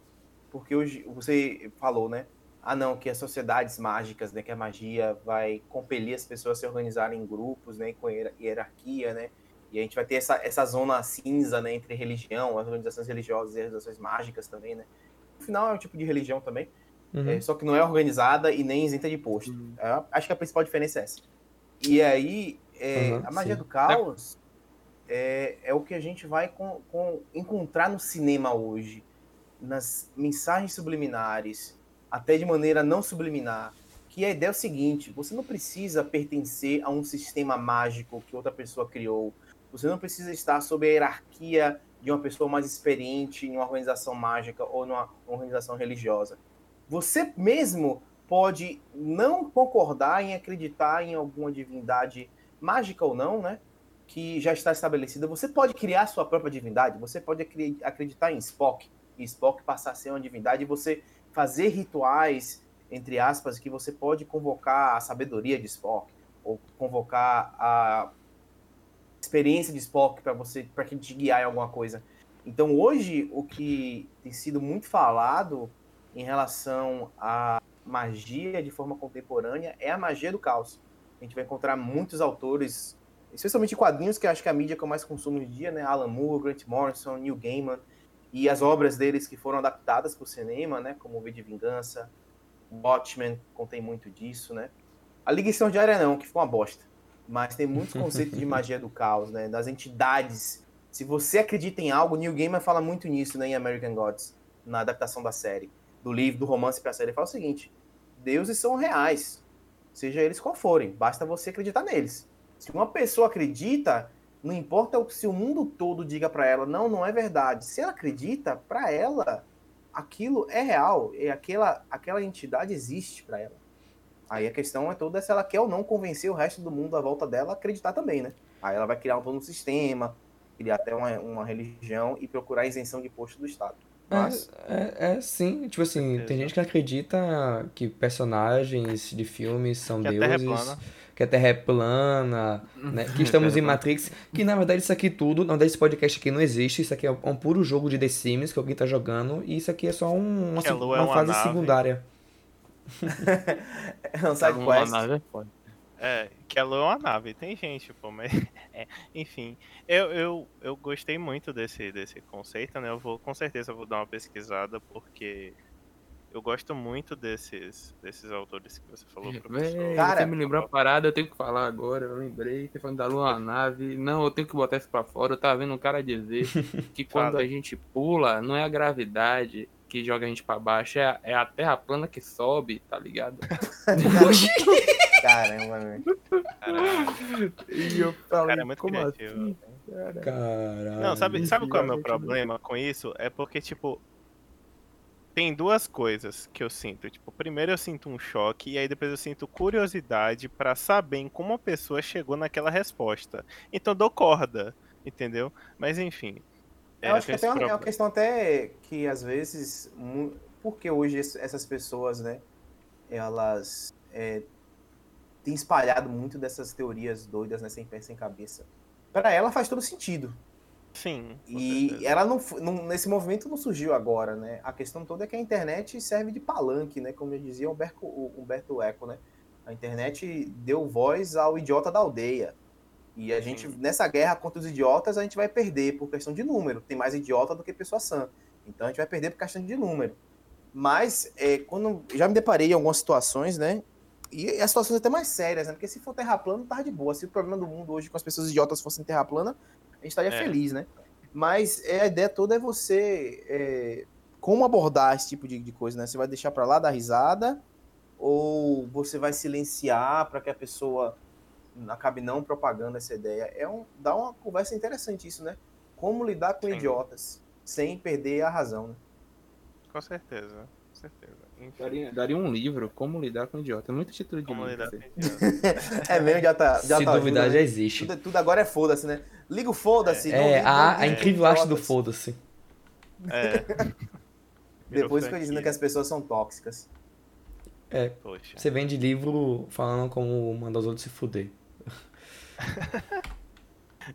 porque hoje você falou né ah não que as sociedades mágicas né que a magia vai compelir as pessoas a se organizarem em grupos né com hier- hierarquia né e a gente vai ter essa, essa zona cinza né entre religião as organizações religiosas e as organizações mágicas também né no final é um tipo de religião também uhum. é, só que não é organizada e nem isenta de imposto É, acho que a principal diferença é essa. E aí, é, Uhum, a magia sim. do caos é, é o que a gente vai com- com- encontrar no cinema hoje, nas mensagens subliminares, até de maneira não subliminar. Que a ideia é o seguinte: você não precisa pertencer a um sistema mágico que outra pessoa criou. Você não precisa estar sob a hierarquia de uma pessoa mais experiente em uma organização mágica ou numa organização religiosa. Você mesmo pode não concordar em acreditar em alguma divindade mágica ou não, né? Que já está estabelecida. Você pode criar sua própria divindade. Você pode acre- acreditar em Spock e Spock passar a ser uma divindade e você fazer rituais, entre aspas, que você pode convocar a sabedoria de Spock ou convocar a experiência de Spock para você para que te guiar em alguma coisa. Então hoje o que tem sido muito falado em relação à magia de forma contemporânea é a magia do caos. A gente vai encontrar muitos autores, especialmente quadrinhos, que eu acho que é a mídia que eu mais consumo hoje em dia, né? Alan Moore, Grant Morrison, Neil Gaiman, e as obras deles que foram adaptadas para o cinema, né? Como o V de Vingança, Watchmen, contém muito disso, né? A Liga Extraordinária não, que ficou uma bosta. Mas tem muitos conceitos de magia do caos, né? Das entidades. Se você acredita em algo, Neil Gaiman fala muito nisso, né? Em American Gods, na adaptação da série do livro, do romance para a série, ele fala o seguinte: deuses são reais, seja eles qual forem, basta você acreditar neles. Se uma pessoa acredita, não importa o- se o mundo todo diga para ela, não, não é verdade. Se ela acredita, para ela, aquilo é real, e aquela, aquela entidade existe para ela. Aí a questão é toda se ela quer ou não convencer o resto do mundo à volta dela a acreditar também, né? Aí ela vai criar um todo um sistema, criar até uma, uma religião e procurar a isenção de imposto do Estado. Mas, É, é, é sim, tipo assim, tem gente que acredita que personagens de filmes são Que a Terra é deuses, plana. Que a Terra é plana, né? Que estamos em Matrix, que na verdade isso aqui tudo, na verdade esse podcast aqui não existe, isso aqui é um puro jogo de The Sims que alguém tá jogando, e isso aqui é só um- uma, Que a se- Lua é uma uma fase nave. secundária. é um side Uma quest. nave é. É, que a Lua é uma nave, tem gente, pô, mas. é, enfim, eu, eu, eu gostei muito desse, desse conceito, né? Eu vou, com certeza, vou dar uma pesquisada, porque eu gosto muito desses, desses autores que você falou, professor. Véi, Cara, você me lembrou a parada, eu tenho que falar agora, eu lembrei, você falando da lua nave. Não, eu tenho que botar isso pra fora. Eu tava vendo um cara dizer que quando Fala. a gente pula, não é a gravidade, que joga a gente pra baixo, é a, é a terra plana que sobe, tá ligado? Caramba, velho. E eu falei, Cara, é muito como criativo. assim? Cara, Caralho. Não, sabe, sabe qual é o meu realmente problema com isso? É porque, tipo, tem duas coisas que eu sinto. Tipo, primeiro eu sinto um choque e aí depois eu sinto curiosidade pra saber como a pessoa chegou naquela resposta. Então eu dou corda, entendeu? Mas enfim. Eu acho que até é uma, é uma problema. questão até que às vezes, porque hoje essas pessoas, né, elas é, têm espalhado muito dessas teorias doidas, né, sem pé, sem cabeça. Para ela faz todo sentido. Sim. E ela não, não- nesse movimento não surgiu agora, né? A questão toda é que a internet serve de palanque, né? Como já dizia Humberto, o Humberto Eco, né? A internet deu voz ao idiota da aldeia. E a gente, Sim. nessa guerra contra os idiotas, a gente vai perder por questão de número. Tem mais idiota do que pessoa sã. Então a gente vai perder por questão de número. Mas, é, quando já me deparei em algumas situações, né? E as situações até mais sérias, né? Porque se for terra plana, tá de boa. Se o problema do mundo hoje com as pessoas idiotas fossem terra plana, a gente estaria É. feliz, né? Mas é, a ideia toda é você. é, como abordar esse tipo de, de coisa, né? Você vai deixar pra lá dar risada ou você vai silenciar para que a pessoa acabe não propagando essa ideia? É um, dá uma conversa interessante isso, né? Como lidar com Sim. idiotas sem perder a razão, né? Com certeza. Com certeza. Daria, daria um livro, Como Lidar com Idiota. Muito título de como livro. lidar com assim. idiotas. É mesmo, já tá. Já Se tá duvidar, ajuda, já né? existe. tudo, tudo agora é foda-se, né? Liga o foda-se. É, liga- a, não a incrível arte do foda-se. É. Depois fica dizendo que as pessoas são tóxicas. Poxa. Você vende livro falando como mandar os outros se fuder.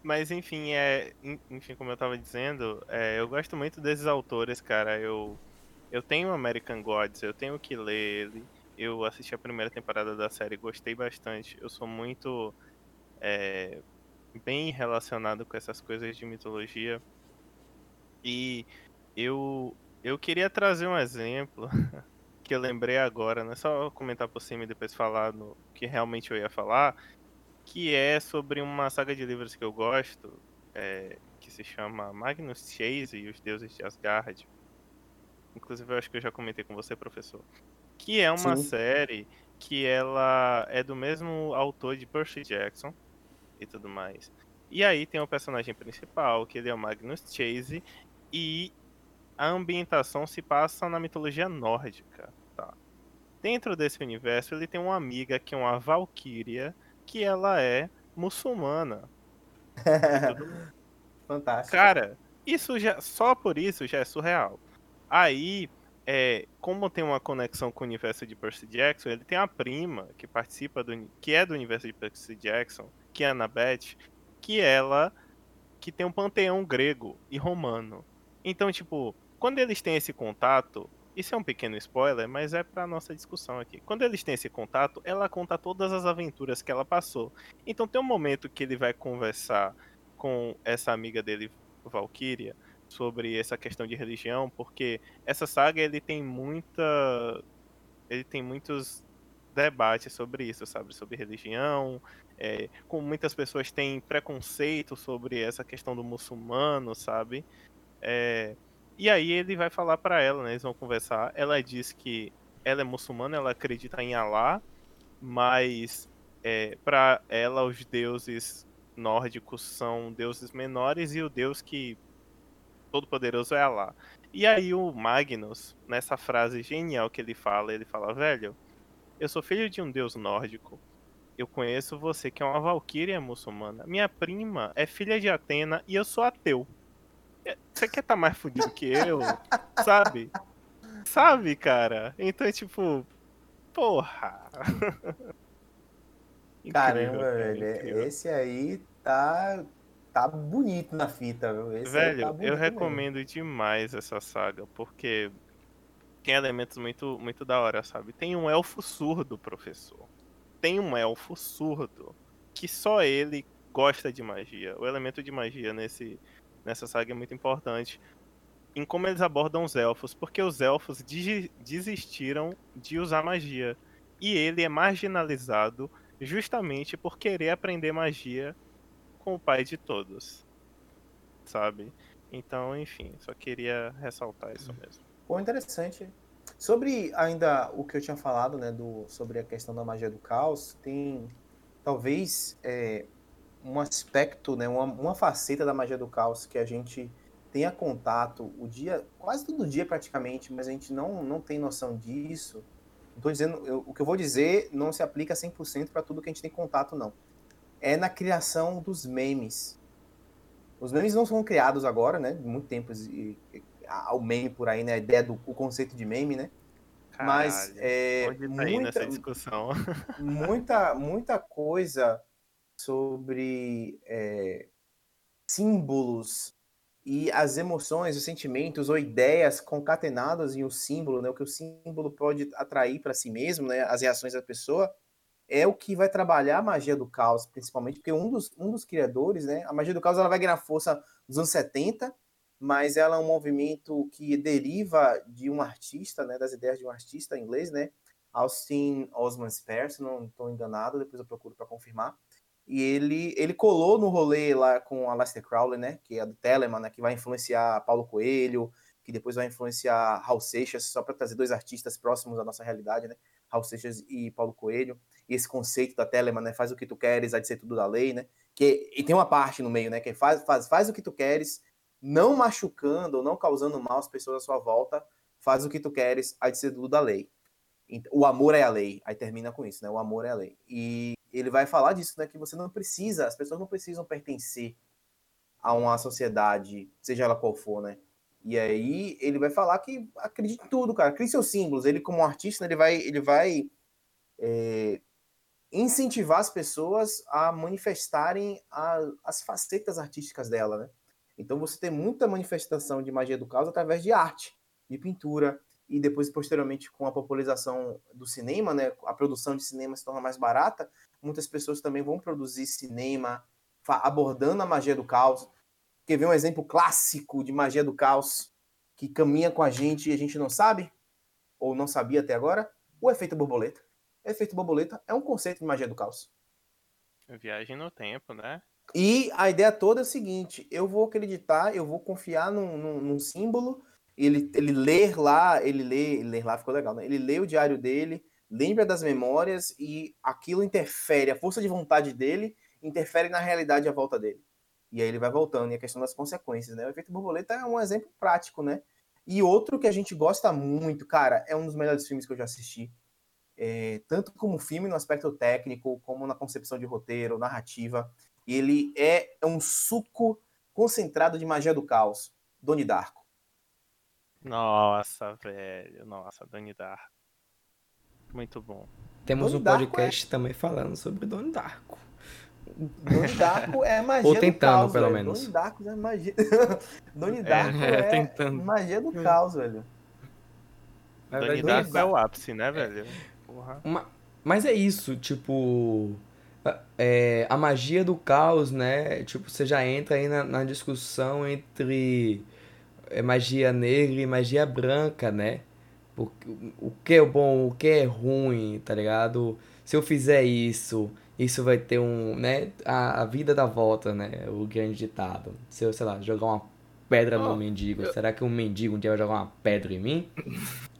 Mas enfim, é, en- enfim, como eu tava dizendo, é, eu gosto muito desses autores, cara. Eu, eu tenho American Gods, eu tenho que ler ele. Eu assisti a primeira temporada da série, gostei bastante. Eu sou muito é, bem relacionado com essas coisas de mitologia. E eu, eu queria trazer um exemplo que eu lembrei agora, não é só comentar por cima e depois falar no que realmente eu ia falar que é sobre uma saga de livros que eu gosto, é, que se chama Magnus Chase e os Deuses de Asgard. Inclusive, eu acho que eu já comentei com você, professor. Que é uma Sim. série que ela é do mesmo autor de Percy Jackson e tudo mais. E aí tem o personagem principal, que ele é o Magnus Chase, e a ambientação se passa na mitologia nórdica, tá? Dentro desse universo, ele tem uma amiga que é uma valquíria, que ela é muçulmana. Fantástico. Cara, isso já só por isso já é surreal. Aí, é, como tem uma conexão com o universo de Percy Jackson, ele tem a prima que participa do que é do universo de Percy Jackson, que é Annabeth, que ela que tem um panteão grego e romano. Então, tipo, quando eles têm esse contato, isso é um pequeno spoiler, mas é pra nossa discussão aqui. Quando eles têm esse contato, ela conta todas as aventuras que ela passou. Então tem um momento que ele vai conversar com essa amiga dele, Valkyria, sobre essa questão de religião, porque essa saga ele tem muita ele tem muitos debates sobre isso, sabe, sobre religião, é, como muitas pessoas têm preconceito sobre essa questão do muçulmano, sabe? É, e aí ele vai falar pra ela, né? Eles vão conversar. Ela diz que ela é muçulmana, ela acredita em Alá, mas é, para ela os deuses nórdicos são deuses menores e o deus que todo poderoso é Alá. E aí o Magnus, nessa frase genial que ele fala, ele fala, velho, eu sou filho de um deus nórdico. Eu conheço você que é uma valquíria muçulmana. Minha prima é filha de Atena e eu sou ateu. É, Você quer estar mais fudido que eu? Sabe? Sabe, cara? Então, tipo, porra. Caramba, cara, velho. Esse aí tá, tá bonito na fita, viu? Esse aí Velho, tá eu mesmo. recomendo demais essa saga, porque tem elementos muito, muito da hora, sabe? Tem um elfo surdo, professor. Tem um elfo surdo que só ele gosta de magia. O elemento de magia nesse, nessa saga é muito importante em como eles abordam os elfos, porque os elfos desistiram de usar magia. E ele é marginalizado justamente por querer aprender magia com o pai de todos. Sabe? Então, enfim, só queria ressaltar isso mesmo. Pô, interessante. Sobre ainda o que eu tinha falado, né, do, sobre a questão da magia do caos, tem talvez é, um aspecto, né, uma, uma faceta da magia do caos que a gente tenha contato o dia, quase todo dia praticamente, mas a gente não, não tem noção disso. Estou dizendo, eu, o que eu vou dizer não se aplica 100% para tudo que a gente tem contato, não. É na criação dos memes. Os memes não são criados agora, né? Muito tempo e, o meme por aí, né? A ideia do o conceito de meme, né? Caralho, Mas é, tá muita, muita, muita coisa sobre é, símbolos e as emoções, os sentimentos ou ideias concatenadas em um símbolo, né, o que o símbolo pode atrair para si mesmo, né, as reações da pessoa, é o que vai trabalhar a magia do caos, principalmente, porque um dos, um dos criadores, né, a magia do caos ela vai ganhar força nos anos 70, mas ela é um movimento que deriva de um artista, né, das ideias de um artista inglês, né, Austin Osman Spare, se não estou enganado, depois eu procuro para confirmar, e ele, ele colou no rolê lá com a Lester Crowley, né? Que é do Telemann, né, que vai influenciar Paulo Coelho, que depois vai influenciar Raul Seixas, só para trazer dois artistas próximos da nossa realidade, né? Raul Seixas e Paulo Coelho. E esse conceito da Telemann, né? Faz o que tu queres, há de ser tudo da lei, né? Que, e tem uma parte no meio, né? Que faz, faz, faz o que tu queres, não machucando ou não causando mal às pessoas à sua volta, faz o que tu queres, há de ser tudo da lei. O amor é a lei. Aí termina com isso, né? O amor é a lei. E ele vai falar disso, né? Que você não precisa, as pessoas não precisam pertencer a uma sociedade, seja ela qual for, né? E aí ele vai falar que acredite em tudo, cara. Crie seus símbolos. Ele, como artista, ele vai, ele vai é, incentivar as pessoas a manifestarem a, as facetas artísticas dela, né? Então você tem muita manifestação de magia do caos através de arte, de pintura, e depois, posteriormente, com a popularização do cinema, né, a produção de cinema se torna mais barata, muitas pessoas também vão produzir cinema abordando a magia do caos. Quer ver um exemplo clássico de magia do caos que caminha com a gente e a gente não sabe? Ou não sabia até agora? O efeito borboleta. O efeito borboleta é um conceito de magia do caos. Viagem no tempo, né? E a ideia toda é o seguinte: eu vou acreditar, eu vou confiar num, num, num símbolo ele, ele ler lá, ele lê, ele ler lá ficou legal, né? Ele lê o diário dele, lembra das memórias e aquilo interfere, a força de vontade dele interfere na realidade à volta dele. E aí ele vai voltando, e a questão das consequências, né? O efeito borboleta é um exemplo prático, né? E outro que a gente gosta muito, cara, é um dos melhores filmes que eu já assisti. É, tanto como filme no aspecto técnico, como na concepção de roteiro, narrativa. Ele é um suco concentrado de magia do caos. Doni Darko. Nossa, velho. Nossa, Donnie Darko. Muito bom. Temos Donnie um Darko podcast também falando sobre Donnie Darko. Donnie Darko é magia Ou tentando, do caos, pelo velho. menos. Donnie Darko é magia. Donnie Darko é, é, tentando. magia do caos, velho. Donnie verdade, Darko é o ápice, né, velho? Porra. Uma- Mas é isso, tipo. É, a magia do caos, né? Tipo, você já entra aí na, na discussão entre é, magia negra e magia branca, né? Porque, o que é bom, o que é ruim, tá ligado? Se eu fizer isso, isso vai ter um, né? A, a vida dá volta, né? O grande ditado. Se eu, sei lá, jogar uma pedra no Oh, mendigo, será que um mendigo um dia vai jogar uma pedra em mim?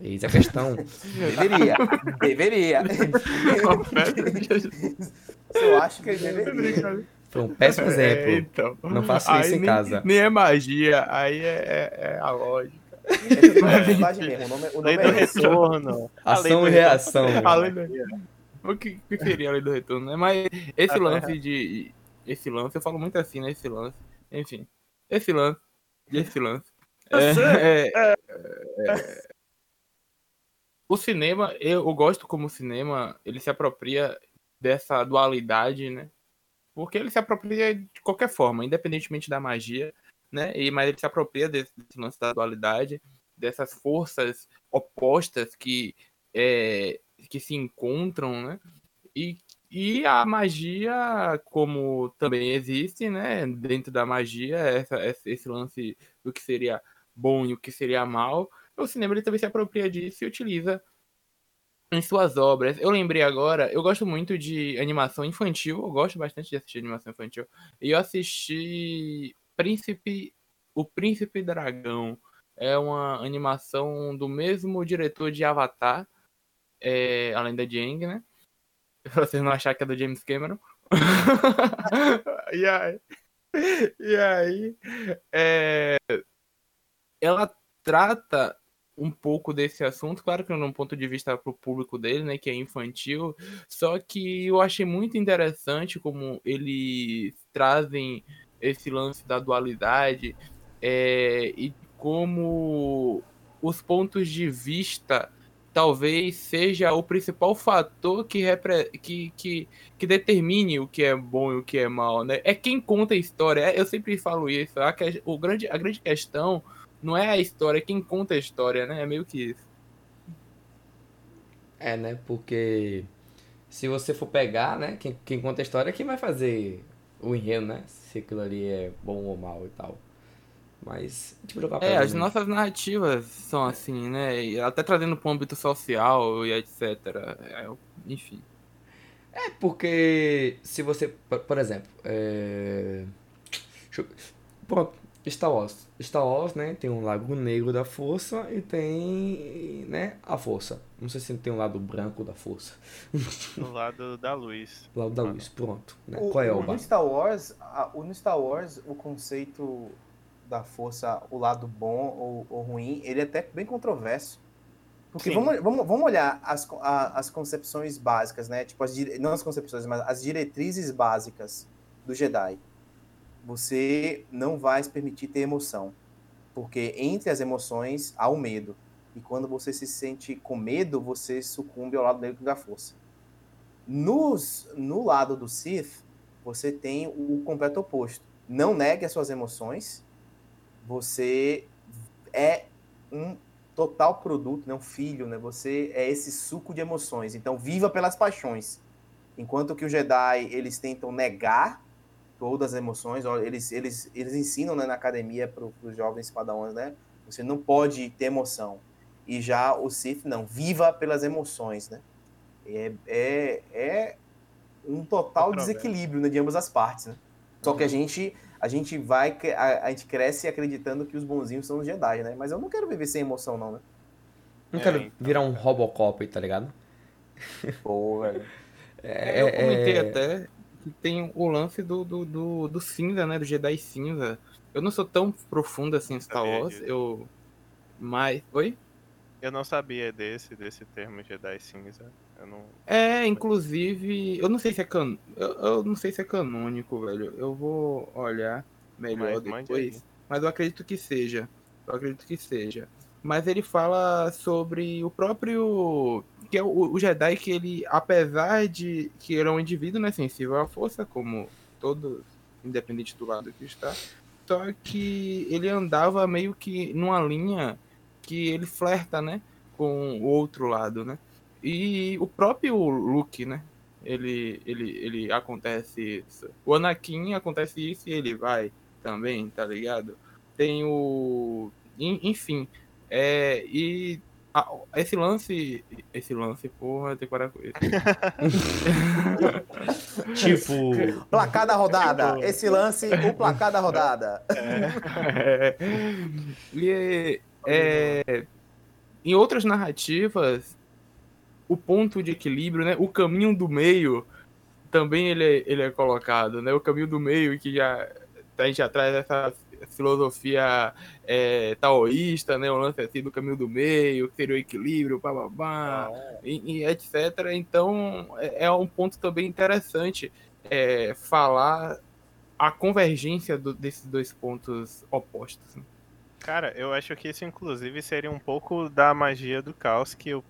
Eis a questão. Deveria. deveria. Eu acho que ele deveria. Foi um péssimo É, exemplo. então. Não faça Aí isso em nem- casa. Nem é magia, aí é, é- é a lógica. É verdade mesmo. O nome, o Lei nome do é esse. retorno. Lei Ação do e reação. A lei do- O que, que seria a lei do retorno, né? Mas esse lance de. Esse lance, eu falo muito assim, né? Esse lance. Enfim. Esse lance. Esse lance. É, é, é, o cinema, eu, eu gosto como o cinema, ele se apropria dessa dualidade, né? Porque ele se apropria de qualquer forma, independentemente da magia, né? E, mas ele se apropria desse, desse lance da dualidade, dessas forças opostas que, é, que se encontram, né? E, e a magia, como também existe, né? Dentro da magia, essa, esse lance do que seria bom e o que seria mal, o cinema ele também se apropria disso e utiliza em suas obras. Eu lembrei agora, eu gosto muito de animação infantil, eu gosto bastante de assistir animação infantil. E eu assisti Príncipe, o Príncipe Dragão, é uma animação do mesmo diretor de Avatar, é, além da Jang, né? Pra vocês não acharem que é do James Cameron. e aí, e aí é, ela trata um pouco desse assunto, claro que num ponto de vista para o público dele, né, que é infantil, só que eu achei muito interessante como eles trazem esse lance da dualidade é, e como os pontos de vista talvez seja o principal fator que, repre... que, que, que determine o que é bom e o que é mal, né? É quem conta a história. É, eu sempre falo isso. A, o grande, a grande questão não é a história, é quem conta a história, né? É meio que isso. É, né? Porque se você for pegar, né? Quem, quem conta a história é quem vai fazer o enredo, né? Se aquilo ali é bom ou mal e tal. Mas, tipo, jogar É, as nossas narrativas são assim, né? E até trazendo para o âmbito social e etc. É, enfim. É, porque se você, por exemplo, é... Pronto, Star Wars. Star Wars, né, tem um lago negro da força e tem, né, a força. Não sei se tem um lado branco da força. O lado da luz. O lado da luz, pronto. Né? O, Qual é o, no Star Wars, a, o, no Star Wars, o conceito da força, o lado bom ou, ou ruim, ele é até bem controverso. Porque vamos, vamos, vamos olhar as, a, as concepções básicas, né? Tipo, as, não as concepções, mas as diretrizes básicas do Jedi você não vai se permitir ter emoção. Porque entre as emoções há o medo. E quando você se sente com medo, você sucumbe ao lado negro da força. Nos, no lado do Sith, você tem o completo oposto. Não negue as suas emoções. Você é um total produto, né? um filho, né? Você é esse suco de emoções. Então, viva pelas paixões. Enquanto que os Jedi, eles tentam negar todas as emoções. Eles, eles, eles ensinam né, na academia para os jovens padawans, né? Você não pode ter emoção. E já o Sith, não. Viva pelas emoções, né? É, é, é um total desequilíbrio né, de ambas as partes, né? Só que a gente, a gente vai, a, a, gente cresce acreditando que os bonzinhos são os Jedi, né? Mas eu não quero viver sem emoção, não, né? Não é, quero então... virar um Robocop, tá ligado? Pô, velho. É, eu comentei é... até tem o lance do, do, do, do, cinza, né? Do Jedi cinza. Eu não sou tão profundo assim em Star Wars, eu. Mas. Oi? Eu não sabia desse, desse termo Jedi cinza. Eu não... É, inclusive. Eu não sei se é can... eu, eu não sei se é canônico, velho. Eu vou olhar melhor mas, depois. Mas eu acredito que seja. Eu acredito que seja. Mas ele fala sobre o próprio que é o, o, Jedi que ele, apesar de que ele é um indivíduo né, sensível à força, como todo, independente do lado que está, só que ele andava meio que numa linha que ele flerta, né, com o outro lado, né? E o próprio Luke, né? Ele, ele, ele acontece isso. O Anakin acontece isso e ele vai também, tá ligado? Tem o. Enfim. É, e ah, esse lance. Esse lance, porra, tem que parar com isso. tipo. Placar da rodada. Tipo... Esse lance, o placar da rodada. É. E, é, em outras narrativas, o ponto de equilíbrio, né? O caminho do meio também ele é, ele é colocado, né? O caminho do meio que já a gente já traz essa filosofia é, taoísta, né? O lance assim do caminho do meio, que seria o equilíbrio, bababá, ah. e, e, etc. Então, é, é, um ponto também interessante é, falar a convergência do, desses dois pontos opostos. Né? Cara, eu acho que isso, inclusive, seria um pouco da magia do caos que o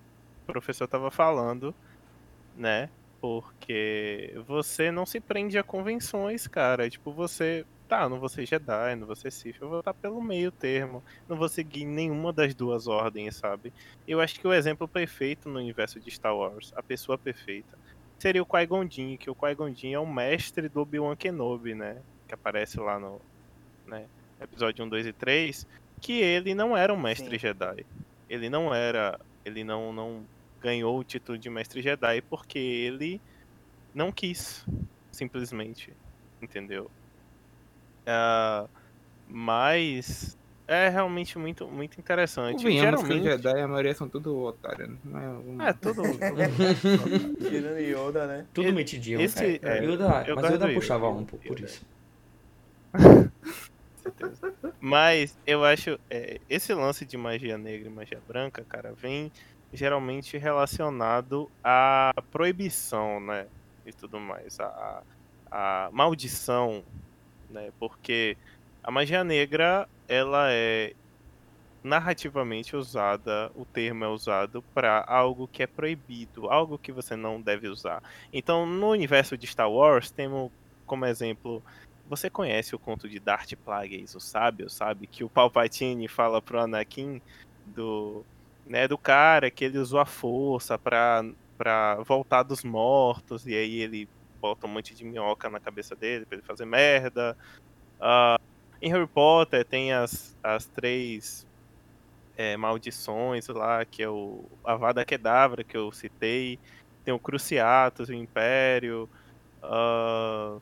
professor estava falando, né? Porque você não se prende a convenções, cara. Tipo, você tá, não vou ser Jedi, não vou ser Sith, eu vou estar pelo meio termo, não vou seguir nenhuma das duas ordens, sabe? Eu acho que o exemplo perfeito no universo de Star Wars, a pessoa perfeita, seria o Qui-Gon Jinn, que o Qui-Gon Jinn é o mestre do Obi-Wan Kenobi, né? Que aparece lá no né, episódio 1, 2 e 3, que ele não era um mestre Sim. Jedi. Ele não era, ele não, não ganhou o título de mestre Jedi porque ele não quis, simplesmente, entendeu? Uh, mas é realmente muito, muito interessante. Convenhamos que os Geralmente, Jedi, a maioria são tudo otários. né? Não é, um... é tudo. Tirando Yoda, né? Tudo metidinho. esse- é, é, Yoda, eu mas Yoda puxava Yoda, um pouco por isso. Mas eu acho é, esse lance de magia negra e magia branca, cara, vem geralmente relacionado à proibição, né? E tudo mais. A, a maldição, né? Porque a magia negra, ela é narrativamente usada, o termo é usado para algo que é proibido, algo que você não deve usar. Então, no universo de Star Wars, temos como exemplo você conhece o conto de Darth Plagueis, o sábio, sabe? Que o Palpatine fala pro Anakin do, né, do cara que ele usou a força pra, pra voltar dos mortos, e aí ele bota um monte de minhoca na cabeça dele pra ele fazer merda. Ah, em Harry Potter tem as, as três é, maldições lá, que é o Avada Kedavra, que eu citei. Tem o Cruciatus, o Império. ah,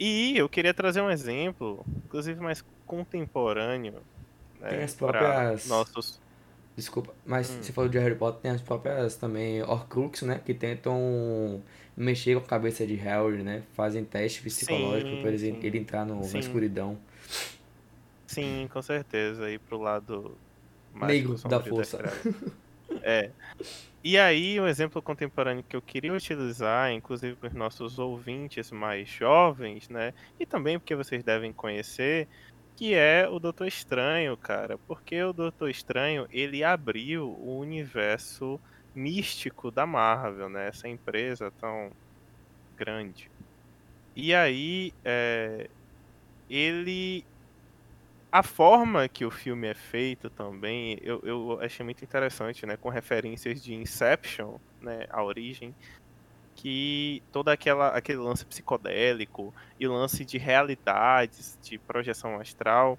e eu queria trazer um exemplo, inclusive mais contemporâneo, né, Tem as próprias- nossos. Desculpa, mas Hum. você falou de Harry Potter, tem as próprias também Horcrux, né? Que tentam mexer com a cabeça de Harry, né? Fazem teste psicológico pra ele, ele entrar no, na escuridão. Sim, com certeza, ir pro lado Negro da força. É. E aí, um exemplo contemporâneo que eu queria utilizar, inclusive para os nossos ouvintes mais jovens, né? E também porque vocês devem conhecer, que é o Doutor Estranho, cara. Porque o Doutor Estranho, ele abriu o universo místico da Marvel, né? Essa empresa tão grande. E aí, é, ele a forma que o filme é feito também, eu, eu achei muito interessante, né? Com referências de Inception, né? A origem. Que todo aquela, aquele lance psicodélico e lance de realidades, de projeção astral.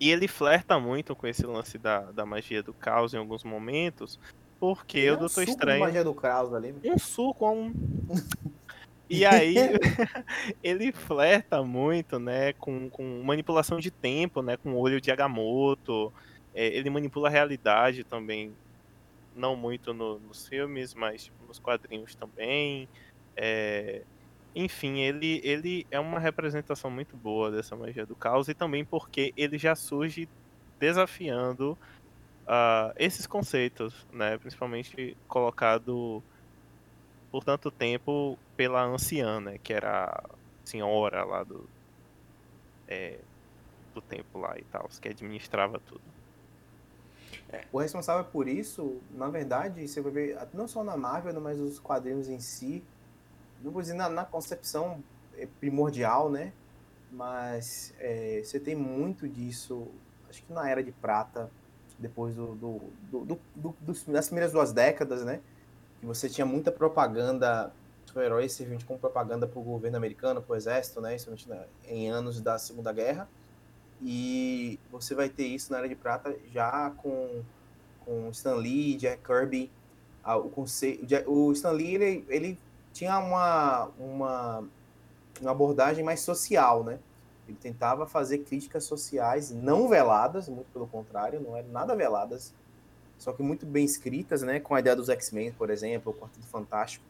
E ele flerta muito com esse lance da, da magia do caos em alguns momentos, porque é o Doutor Estranho magia do Kraus ali. um suco, um. E aí ele flerta muito, né, com, com manipulação de tempo, né, com o olho de Agamotto. É, ele manipula a realidade também, não muito no- nos filmes, mas tipo, nos quadrinhos também. É, enfim, ele, ele é uma representação muito boa dessa magia do caos e também porque ele já surge desafiando ah, esses conceitos, né, principalmente colocado por tanto tempo pela anciã, né? Que era a senhora lá do. é, do tempo lá e tal, que administrava tudo. O responsável por isso, na verdade, você vai ver, não só na Marvel, mas os quadrinhos em si, não vou dizer na, na concepção é, primordial, né? Mas é, você tem muito disso, acho que na Era de Prata, depois do, do, do- das primeiras duas décadas, né? Que você tinha muita propaganda, super-heróis servindo como propaganda para o governo americano, para o exército, né? Em anos da Segunda Guerra. E você vai ter isso na Era de Prata já com, com Stan Lee, Jack Kirby. O, conceito, o Stan Lee ele, ele tinha uma, uma, uma abordagem mais social, né? Ele tentava fazer críticas sociais não veladas, muito pelo contrário, não eram nada veladas, só que muito bem escritas, né? Com a ideia dos X-Men, por exemplo, o Quarteto Fantástico.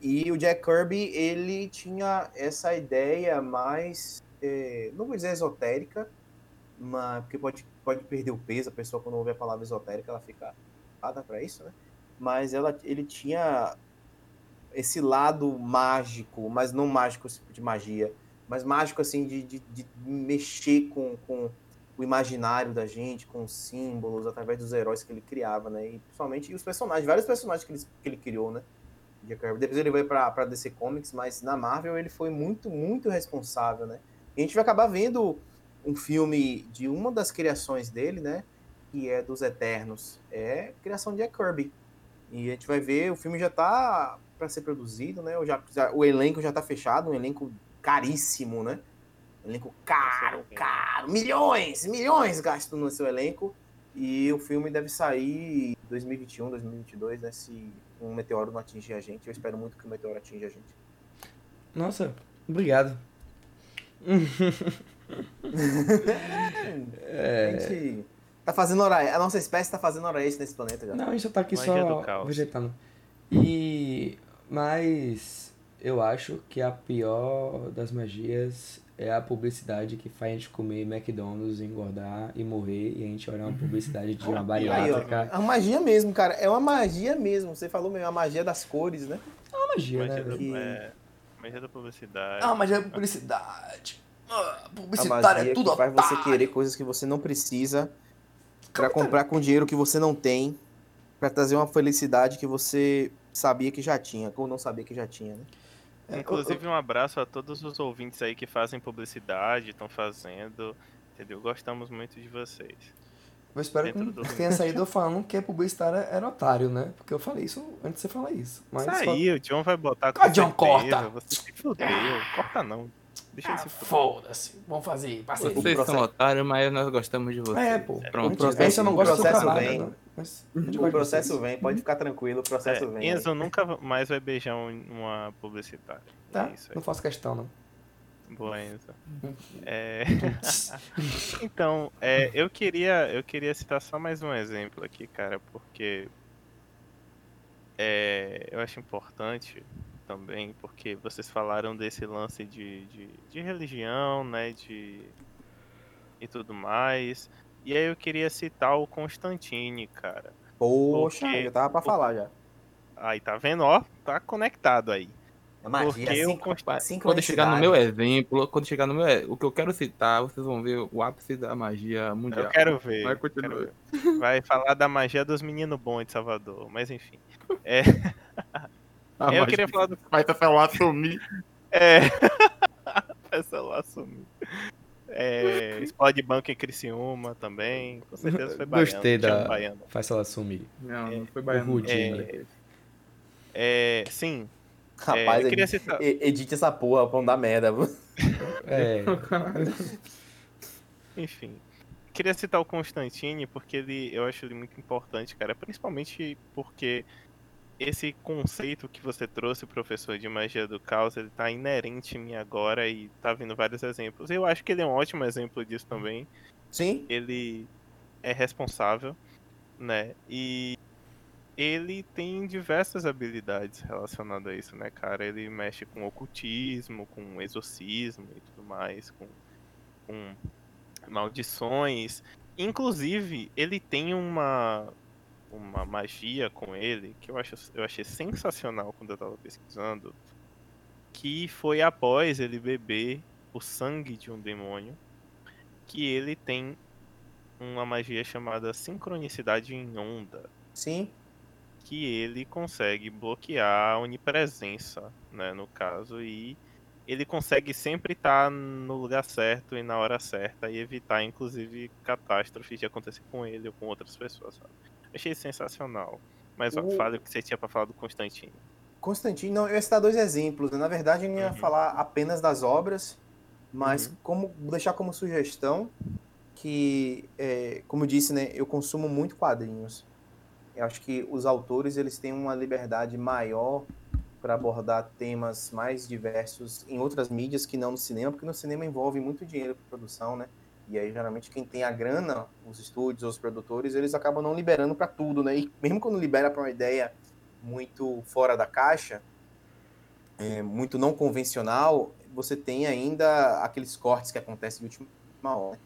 E o Jack Kirby, ele tinha essa ideia mais, eh, não vou dizer esotérica, mas porque pode, pode perder o peso, a pessoa quando ouve a palavra esotérica, ela fica nada para isso, né? Mas ela, ele tinha esse lado mágico, mas não mágico tipo de magia, mas mágico assim de, de, de mexer com, com o imaginário da gente, com os símbolos, através dos heróis que ele criava, né? E principalmente e os personagens, vários personagens que ele, que ele criou, né? Depois ele veio para DC Comics, mas na Marvel ele foi muito, muito responsável, né? E a gente vai acabar vendo um filme de uma das criações dele, né? Que é dos Eternos. É criação de Jack Kirby. E a gente vai ver, o filme já tá para ser produzido, né? O, já, o elenco já tá fechado, um elenco caríssimo, né? Um elenco caro, caro. Milhões, milhões gastos no seu elenco. E o filme deve sair em 2021, 2022, né? Se um meteoro não atingir a gente. Eu espero muito que o meteoro atinja a gente. Nossa, obrigado. A gente tá fazendo hora A nossa espécie tá fazendo hora extra nesse planeta já. Não, a gente já tá aqui Magia só vegetando. E. Mas. Eu acho que a pior das magias é a publicidade que faz a gente comer McDonald's, engordar e morrer. E a gente olha uma publicidade de uma bariátrica. é uma magia mesmo, cara. É uma magia mesmo. Você falou mesmo, a magia das cores, né? É uma magia, né? Magia, Que- é, magia da publicidade. É uma magia da publicidade. Ah, A publicitário magia é tudo que faz você querer coisas que você não precisa pra comprar com dinheiro que você não tem, pra trazer uma felicidade que você sabia que já tinha, ou não sabia que já tinha, né? É, Inclusive, um abraço a todos os ouvintes aí que fazem publicidade, estão fazendo. Entendeu? Gostamos muito de vocês. Eu espero que não tenha saído eu falando que publicitário era otário, né? Porque eu falei isso antes de você falar isso. Mas Isso aí, o John vai botar com Ah, John, certeza, corta! Você se fudeu. Corta não. Deixa ele Ah, se fuder. foda-se. Vamos fazer, parceria. Vocês são otários, mas nós gostamos de vocês. É, pô. Pronto. O processo- Esse eu não gosto do processo trabalho, vem. né? Mas a gente O processo vem, pode ficar tranquilo, o processo É, vem. Enzo nunca mais vai beijar um- uma publicitária. Tá? É isso aí. Não faço questão, não. Boa, Enzo. É, Então, é, eu queria eu queria citar só mais um exemplo aqui, cara, porque é, eu acho importante também, porque vocês falaram desse lance de, de, de religião, né, de e tudo mais. E aí eu queria citar o Constantine, cara. Poxa, Porque- eu tava pra falar já. Aí tá vendo, ó, tá conectado aí. É magia, Porque eu cinco- Rapaz, sincronicidade. Quando chegar no meu exemplo, quando chegar no meu, o que eu quero citar, vocês vão ver o ápice da magia mundial. Eu quero ver. Vai, eu quero continua. ver. Vai falar da magia dos meninos bons de Salvador, mas enfim. A eu magia queria falar do Vai ter celular sumir. É. Essa lá sumiu. É, explode banco em Criciúma também. Com certeza foi baiano. Gostei da- baiano. Faz ela sumir. Não, não foi o baiano. Rudy, É, né? É, sim, é, Rapaz, queria edite, citar. edite essa porra pra não dar merda. É. Enfim. Queria citar o Constantine porque ele, eu acho ele muito importante, cara. Principalmente porque esse conceito que você trouxe, professor, de magia do caos, ele tá inerente em mim agora e tá vindo vários exemplos. Eu acho que ele é um ótimo exemplo disso também. Sim, ele é responsável, né? E ele tem diversas habilidades relacionadas a isso, né, cara? Ele mexe com ocultismo, com exorcismo e tudo mais, com, com maldições. Inclusive, ele tem uma uma magia com ele que eu acho eu achei sensacional quando eu tava pesquisando, que foi após ele beber o sangue de um demônio, que ele tem uma magia chamada sincronicidade em onda, sim. que ele consegue bloquear a onipresença, né, no caso, e ele consegue sempre estar no lugar certo e na hora certa e evitar, inclusive, catástrofes de acontecer com ele ou com outras pessoas, sabe? Achei sensacional. Mas ó, O- fale o que você tinha pra falar do Constantino. Constantino, não, eu ia citar dois exemplos. né? Na verdade, eu não ia Uhum. falar apenas das obras, mas Uhum. como deixar como sugestão que, é, como eu disse, né, eu consumo muito quadrinhos. Eu acho que os autores eles têm uma liberdade maior para abordar temas mais diversos em outras mídias que não no cinema, porque no cinema envolve muito dinheiro para produção, né? E aí geralmente quem tem a grana, os estúdios, os produtores, eles acabam não liberando para tudo, né? E mesmo quando libera para uma ideia muito fora da caixa, é, muito não convencional, você tem ainda aqueles cortes que acontecem de última hora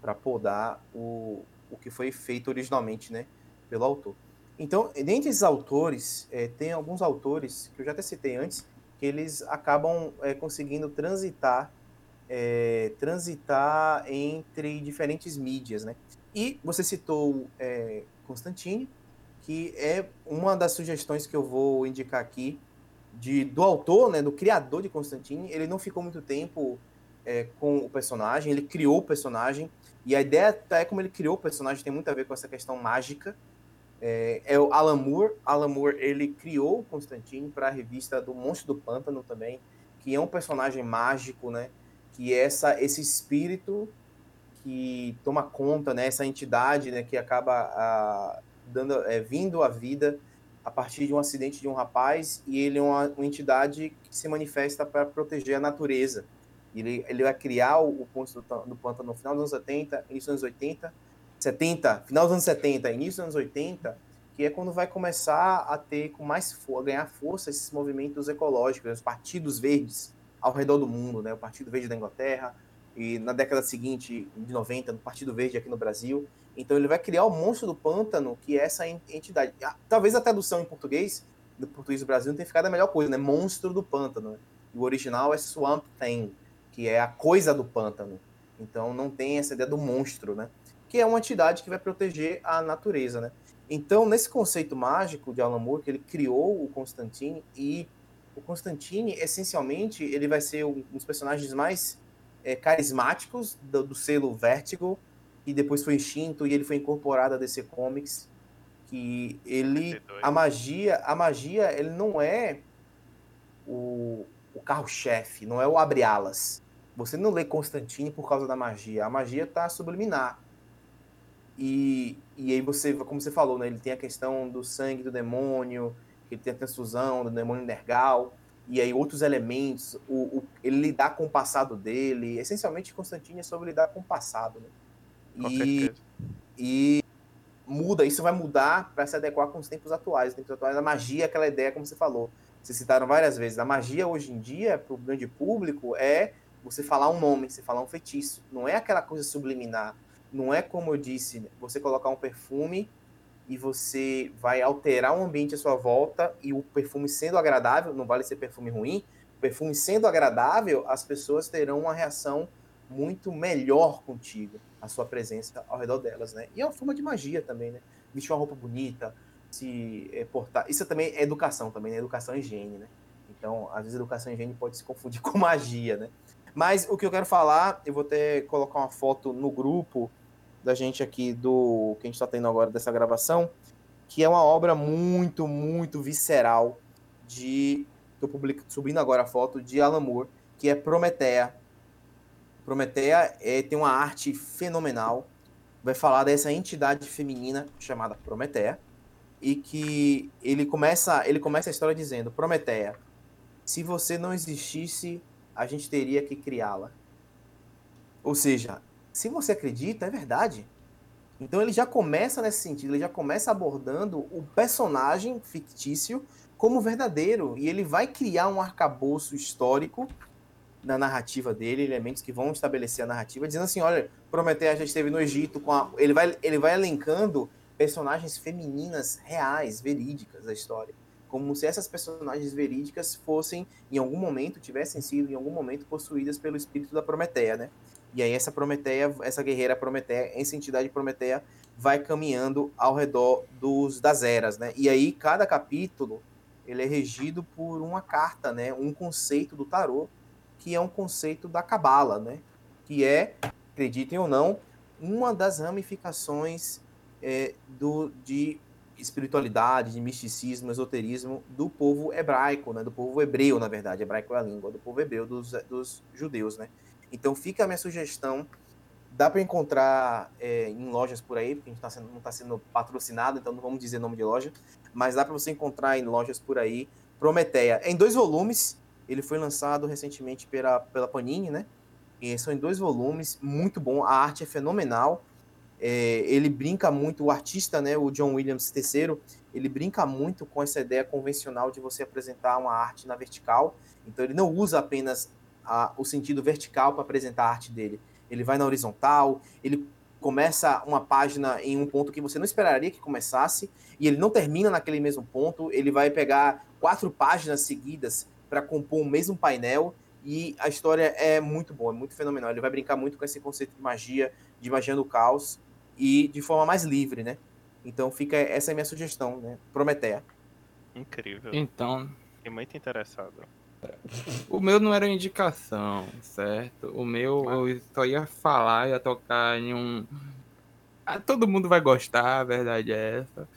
para podar o, o que foi feito originalmente, né, pelo autor. Então, dentre esses autores, é, tem alguns autores que eu já até citei antes, que eles acabam é, conseguindo transitar, é, transitar entre diferentes mídias, né? E você citou é, Constantine, que é uma das sugestões que eu vou indicar aqui de, do autor, né, do criador de Constantine. Ele não ficou muito tempo é, com o personagem, ele criou o personagem, e a ideia até como ele criou o personagem tem muito a ver com essa questão mágica. É, é o Alan Moore. Alan Moore, ele criou o Constantine para a revista do Monstro do Pântano também, que é um personagem mágico, né, que essa, esse espírito que toma conta, né, essa entidade, né, que acaba a, dando, é, vindo à vida a partir de um acidente de um rapaz e ele é uma, uma entidade que se manifesta para proteger a natureza. Ele, ele vai criar o, o monstro do, do no final dos anos 70, início dos anos 80, 70, final dos anos 70, início dos anos 80, que é quando vai começar a ter com mais a ganhar força esses movimentos ecológicos, os partidos verdes ao redor do mundo, né? O Partido Verde da Inglaterra e na década seguinte, de 90, no Partido Verde aqui no Brasil. Então ele vai criar o monstro do pântano, que é essa entidade. Ah, talvez a tradução em português, do português do Brasil, não tenha ficado a melhor coisa, né? Monstro do pântano. O original é Swamp Thing, que é a coisa do pântano. Então não tem essa ideia do monstro, né? Que é uma entidade que vai proteger a natureza, né? Então, nesse conceito mágico de Alan Moore, que ele criou o Constantine, e o Constantine, essencialmente, ele vai ser um dos personagens mais é, carismáticos do, do, selo Vertigo, que depois foi extinto e ele foi incorporado a DC Comics, que ele a magia, a magia, ele não é o, o carro-chefe, não é o abre-alas. Você não lê Constantine por causa da magia, a magia está subliminar. E, e aí você, como você falou, né, ele tem a questão do sangue do demônio, ele tem a transfusão do demônio Nergal, e aí outros elementos, o, o, ele lidar com o passado dele. Essencialmente, Constantine é sobre lidar com o passado. Né? E, e muda, isso vai mudar para se adequar com os tempos atuais. Os tempos atuais, a magia, aquela ideia, como você falou, vocês citaram várias vezes, a magia hoje em dia, para o grande público, é você falar um nome, você falar um feitiço. Não é aquela coisa subliminar. Não é como eu disse, você colocar um perfume e você vai alterar o ambiente à sua volta e o perfume sendo agradável, não vale ser perfume ruim, o perfume sendo agradável, as pessoas terão uma reação muito melhor contigo, a sua presença ao redor delas, né? E é uma forma de magia também, né? Vestir uma roupa bonita, se é, portar. Isso também é educação também, né? Educação e higiene, né? Então, às vezes educação e higiene pode se confundir com magia, né? Mas o que eu quero falar, eu vou até colocar uma foto no grupo da gente aqui do que a gente está tendo agora dessa gravação, que é uma obra muito, muito visceral de tô subindo agora a foto de Alan Moore, que é Prometeia. Prometeia é, tem uma arte fenomenal. Vai falar dessa entidade feminina chamada Prometeia e que ele começa, ele começa a história dizendo: Prometeia, se você não existisse, a gente teria que criá-la. Ou seja, se você acredita, é verdade. Então ele já começa nesse sentido, ele já começa abordando o personagem fictício como verdadeiro. E ele vai criar um arcabouço histórico na narrativa dele, elementos que vão estabelecer a narrativa, dizendo assim: olha, Prometeu já esteve no Egito com a. Ele vai, ele vai elencando personagens femininas reais, verídicas da história. Como se essas personagens verídicas fossem, em algum momento, tivessem sido, em algum momento, possuídas pelo espírito da Prometeia, né? E aí essa Prometeia, essa guerreira Prometeia, essa entidade Prometeia vai caminhando ao redor dos das eras, né? E aí cada capítulo ele é regido por uma carta, né? Um conceito do tarô que é um conceito da cabala, né? Que é, acreditem ou não, uma das ramificações é, do de espiritualidade, de misticismo, esoterismo do povo hebraico, né? Do povo hebreu, na verdade, hebraico é a língua do povo hebreu dos, dos judeus, né? Então fica a minha sugestão. Dá para encontrar é, em lojas por aí, porque a gente tá sendo, não está sendo patrocinado, então não vamos dizer nome de loja, mas dá para você encontrar em lojas por aí. Prometeia. É em dois volumes. Ele foi lançado recentemente pela, pela Panini, né? E são em dois volumes, muito bom. A arte é fenomenal. É, ele brinca muito, o artista, né, o John Williams III, ele brinca muito com essa ideia convencional de você apresentar uma arte na vertical. Então ele não usa apenas a, o sentido vertical para apresentar a arte dele. Ele vai na horizontal, ele começa uma página em um ponto que você não esperaria que começasse, e ele não termina naquele mesmo ponto, ele vai pegar quatro páginas seguidas para compor o mesmo painel, e a história é muito boa, é muito fenomenal. Ele vai brincar muito com esse conceito de magia, de magia do caos, e de forma mais livre, né? Então fica essa é a minha sugestão, né? Prometeia. Incrível. Então. Fiquei muito interessado. O meu não era indicação, certo? O meu eu só ia falar, ia tocar em um. Ah, todo mundo vai gostar, a verdade é essa.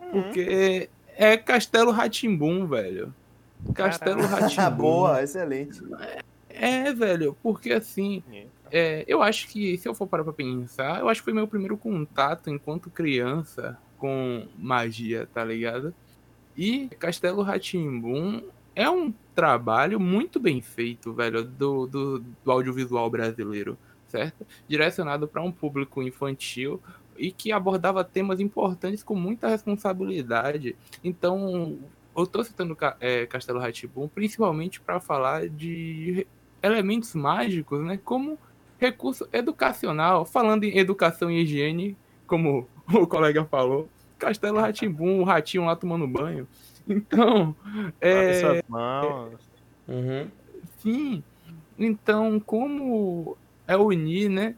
Uhum. Porque é Castelo Ratimbum, velho. Castelo Ratimbum. Boa, excelente. É, velho, porque assim. É, eu acho que, se eu for parar pra pensar, eu acho que foi meu primeiro contato enquanto criança com magia, tá ligado? E Castelo Ratimbum é um trabalho muito bem feito, velho, do, do, do audiovisual brasileiro, certo? Direcionado para um público infantil e que abordava temas importantes com muita responsabilidade. Então, eu estou citando é, Castelo Ratibum principalmente para falar de elementos mágicos, né? Como recurso educacional. Falando em educação e higiene, como o colega falou, Castelo Ratimbum, o ratinho lá tomando banho. Então, é... Uhum. Sim. Então, como é unir, né,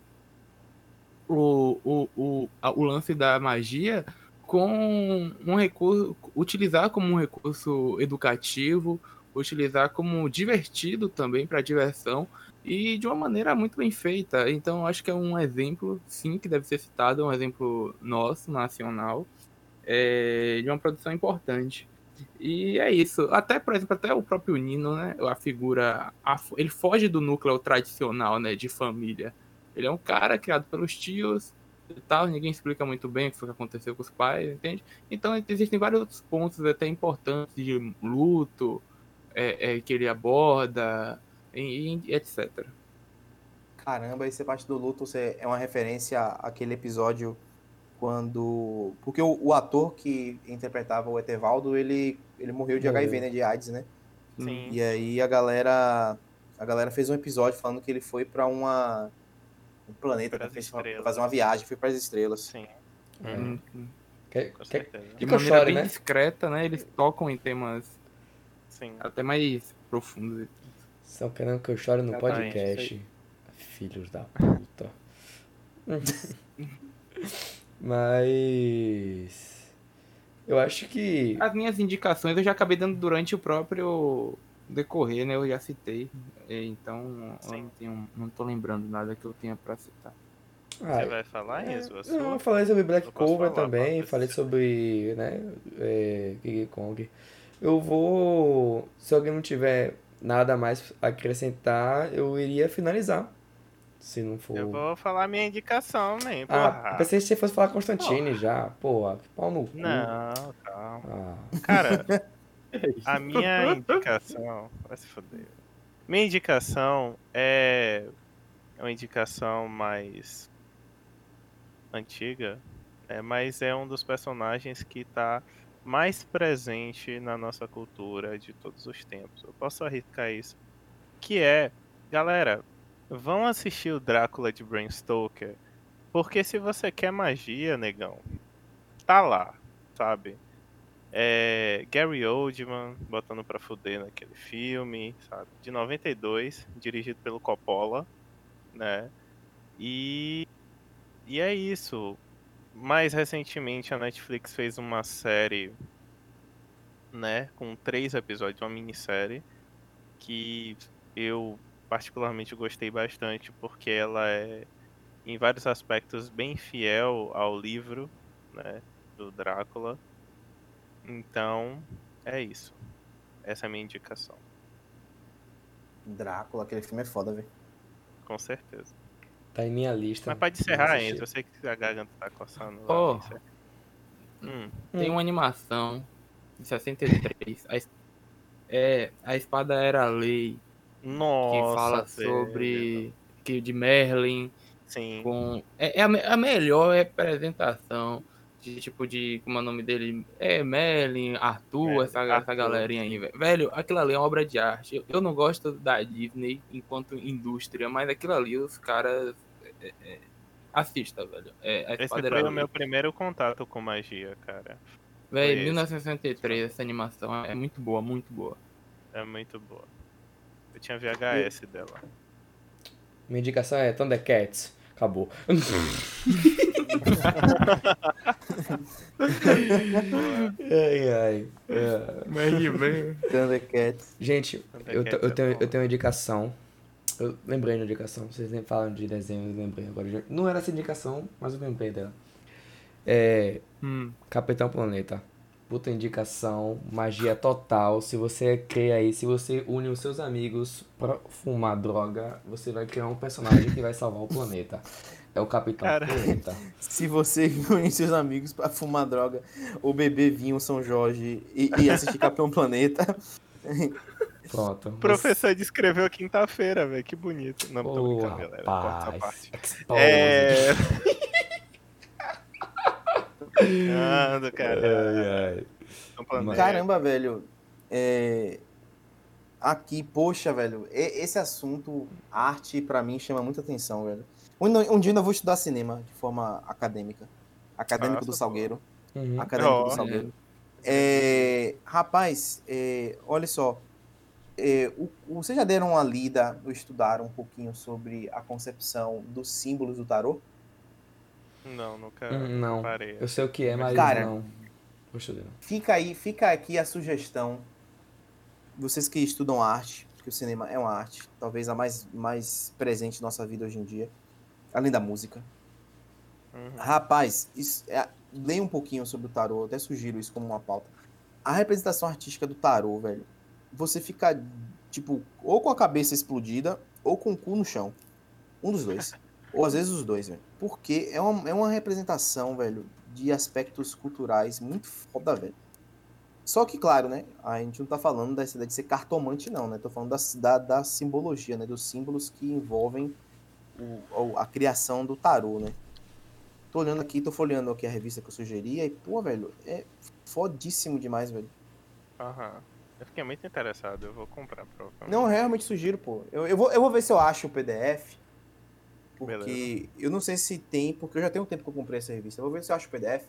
o, o, o, o lance da magia com um recurso, utilizar como um recurso educativo, utilizar como divertido também para diversão e de uma maneira muito bem feita. Então, acho que é um exemplo, sim, que deve ser citado, um exemplo nosso, nacional, é, de uma produção importante. E é isso. Até, por exemplo, até o próprio Nino, né? A figura. A, ele foge do núcleo tradicional, né? De família. Ele é um cara criado pelos tios e tal. Ninguém explica muito bem o que aconteceu com os pais, entende? Então existem vários outros pontos até importantes de luto é, é, que ele aborda e, e, etc. Caramba, esse parte do luto é uma referência àquele episódio quando. Porque o, o, ator que interpretava o Etevaldo, ele, ele morreu de HIV, né? De AIDS, né? Sim. E aí a galera. A galera fez um episódio falando que ele foi para uma. Um planeta para fazer uma viagem, foi para as estrelas. Sim. Hum. Quer, quer, de maneira chore, bem né? discreta, né? Eles tocam em temas Sim. até mais profundos. Estão querendo que eu chore no podcast. Filhos da puta. Mas. Eu acho que. As minhas indicações eu já acabei dando durante o próprio decorrer, né? Eu já citei. Então, eu não, tenho, não tô lembrando nada que eu tenha pra citar. Ah, Você vai falar é, isso? Não, eu falei sobre Black Cobra também, falei sobre, né, é, King Kong. Eu vou, se alguém não tiver nada mais a acrescentar, eu iria finalizar. Se não for. Eu vou falar minha indicação, man. Ah, pensei que você fosse falar Constantine já. Pô, que pau no cu. Não, calma. Ah. Cara, a minha indicação. Vai se foder. Minha indicação é uma indicação mais antiga, é, mas é um dos personagens que está mais presente na nossa cultura de todos os tempos. Eu posso arriscar isso. Que é, galera, vão assistir o Drácula de Bram Stoker, porque se você quer magia, negão, tá lá, sabe? É, Gary Oldman botando pra fuder naquele filme, sabe? De 92, dirigido pelo Coppola, né? E, e é isso. Mais recentemente a Netflix fez uma série, né? Com três episódios, uma minissérie, que eu particularmente gostei bastante porque ela é em vários aspectos bem fiel ao livro, né, do Drácula. Então, é isso. Essa é a minha indicação. Drácula, aquele filme é foda, velho. Com certeza. Tá em minha lista. Mas pode encerrar, ainda. Eu sei que a garganta tá coçando. Oh, hum. Tem uma animação de 63. a, é, a espada era a lei. Nossa, que fala sobre que de Merlin. Sim. Com, é, é a, a, melhor representação de tipo de. Como é o nome dele? É Merlin, Arthur, Merlin, essa, Arthur, essa galerinha aí, velho. Velho, aquilo ali é uma obra de arte. Eu, eu, não gosto da Disney enquanto indústria, mas aquilo ali os caras. É, é, assista, velho. É, Esse foi o meu primeiro contato com magia, cara. Velho, 1963, essa animação é muito boa, muito boa. É muito boa tinha VHS dela. Minha indicação é Thundercats. Acabou. ai, ai. É. Thundercats. Gente, Thundercats eu, eu, tenho, eu tenho uma indicação. Eu lembrei da indicação. Vocês nem falam de desenho, eu lembrei agora. Não era essa indicação, mas eu lembrei dela. É. Hum. Capitão Planeta puta indicação, magia total. Se você cria aí, se você une os seus amigos pra fumar droga, você vai criar um personagem que vai salvar o planeta. É o Capitão Cara, Planeta. Se você une seus amigos pra fumar droga, ou beber vinho São Jorge e, e assistir Capitão Planeta, Pronto. O professor descreveu quinta-feira, velho. Que bonito. Não, tô brincando, galera. Rapaz. É. Brincando, cara. Ai, ai. Caramba, velho. É... Aqui, poxa, velho. Esse assunto, arte, pra mim, chama muita atenção, velho. Um, dia eu ainda vou estudar cinema de forma acadêmica. Acadêmico Nossa, do Salgueiro. Uhum. Acadêmico Ó. do Salgueiro. É, rapaz, é, olha só. É, o- o- vocês já deram uma lida ou estudaram um pouquinho sobre a concepção dos símbolos do tarô? Não, nunca Hum, não. parei. Eu sei o que é, mas Cara. não. Fica aí, fica aqui a sugestão. Vocês que estudam arte, porque o cinema é uma arte, talvez a mais, mais presente em nossa vida hoje em dia, além da música. Uhum. Rapaz, isso é, leia um pouquinho sobre o tarô, eu até sugiro isso como uma pauta. A representação artística do tarô, velho, você fica, tipo, ou com a cabeça explodida, ou com o cu no chão. Um dos dois. ou às vezes os dois, velho. Porque é uma, é uma representação, velho, de aspectos culturais muito foda, velho. Só que, claro, né? A gente não tá falando dessa ideia de ser cartomante, não, né? Tô falando da, da, da simbologia, né? Dos símbolos que envolvem o- o- a criação do tarô, né? Tô olhando aqui, tô folheando aqui a revista que eu sugeria e, pô, velho, é fodíssimo demais, velho. Aham. Eu fiquei muito interessado, eu vou comprar, provavelmente. Não, realmente sugiro, pô. Eu, eu, vou, eu vou ver se eu acho o PDF. Porque Beleza. eu não sei se tem, porque eu já tenho um tempo que eu comprei essa revista. Eu vou ver se eu acho o PDF.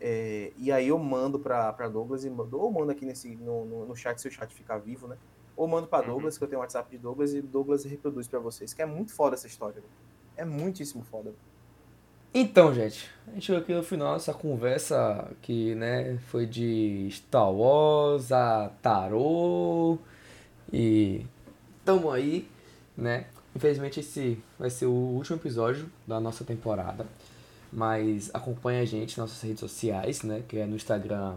é, e aí eu mando pra, pra Douglas e mando, ou mando aqui nesse, no, no, no chat, se o chat ficar vivo, né? Ou mando pra Uhum. Douglas, que eu tenho o WhatsApp de Douglas, e o Douglas reproduz pra vocês. Que é muito foda essa história. É muitíssimo foda. Então, gente, a gente chegou aqui no final dessa conversa que, né, foi de Star Wars a tarô e tamo aí, né? Infelizmente esse vai ser o último episódio da nossa temporada, mas acompanha a gente nas nossas redes sociais, né, que é no Instagram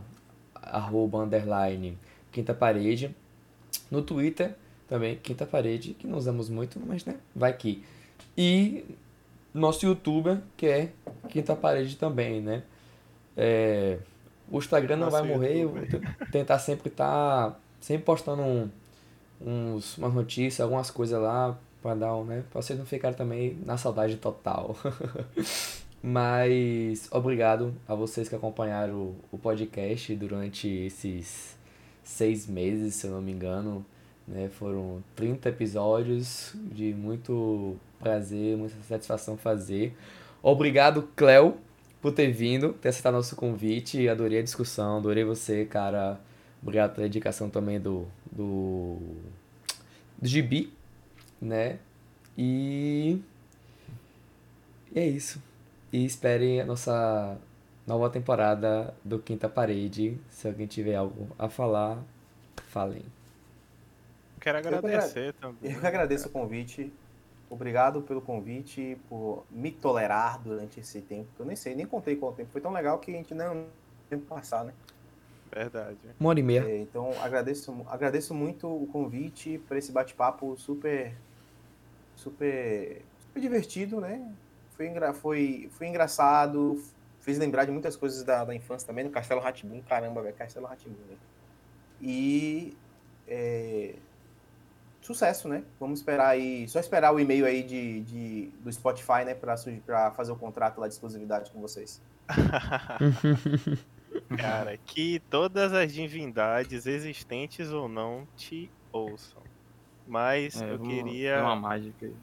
arroba underline quinta parede, no Twitter também quinta parede, que não usamos muito, mas né, vai que e nosso youtuber, que é Quinta Parede também, né? É, o Instagram não Nosso vai morrer, tentar sempre estar sempre postando um- uns, umas notícias, algumas coisas lá, pra dar um, né? Pra vocês não ficarem também na saudade total. Mas obrigado a vocês que acompanharam o, podcast durante esses seis meses, se eu não me engano. Né? Foram 30 episódios de muito prazer, muita satisfação fazer. Obrigado, Cléo, por ter vindo, ter aceitado nosso convite. Adorei a discussão, adorei você, cara. Obrigado pela dedicação também do, do, do Gibi, né? E, e é isso. E esperem a nossa nova temporada do Quinta Parede. Se alguém tiver algo a falar, falem. Quero que agra- agradecer também. Eu que agradeço o convite. Obrigado pelo convite, por me tolerar durante esse tempo. que Eu nem sei, nem contei quanto tempo. Foi tão legal que a gente não tempo passar, né? Verdade. Uma hora e meia. É, então agradeço, agradeço muito o convite para esse bate-papo super, super, super divertido, né? Foi, engra, foi, foi engraçado, fez lembrar de muitas coisas da, da infância também, no Castelo Ratibum, caramba, velho, Castelo Ratibum, velho. E é, sucesso, né? Vamos esperar aí, só esperar o e-mail aí de, de, do Spotify, né, para fazer o contrato lá de exclusividade com vocês. Cara, que todas as divindades existentes ou não te ouçam. Mas É, eu queria. É uma mágica aí.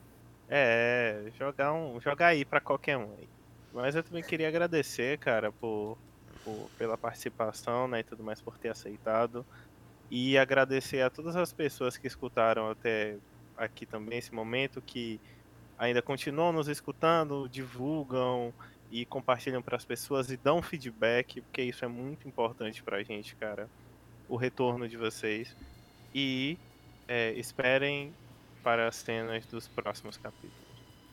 É, jogar um, jogar aí pra qualquer um aí. Mas eu também queria agradecer, cara, por, por- pela participação, né, e tudo mais por ter aceitado. E agradecer a todas as pessoas que escutaram até aqui também esse momento, que ainda continuam nos escutando, divulgam e compartilham para as pessoas e dão feedback, porque isso é muito importante pra gente, cara. O retorno de vocês. E é, esperem para as cenas dos próximos capítulos.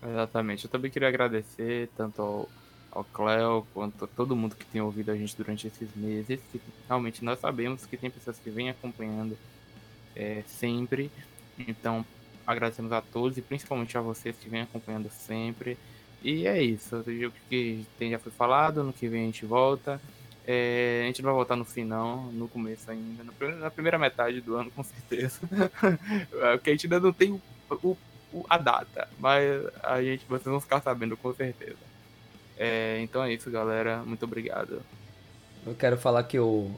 Exatamente. Eu também queria agradecer tanto ao, ao Cleo quanto a todo mundo que tem ouvido a gente durante esses meses. Que realmente nós sabemos que tem pessoas que vêm acompanhando é, sempre. Então, agradecemos a todos e principalmente a vocês que vêm acompanhando sempre. E é isso. O que tem já foi falado, no que vem a gente volta. É, a gente não vai voltar no final, no começo ainda, na primeira metade do ano, com certeza. Porque a gente ainda não tem o, o, a data, mas a gente, vocês vão ficar sabendo com certeza. É, então é isso, galera. Muito obrigado. Eu quero falar que eu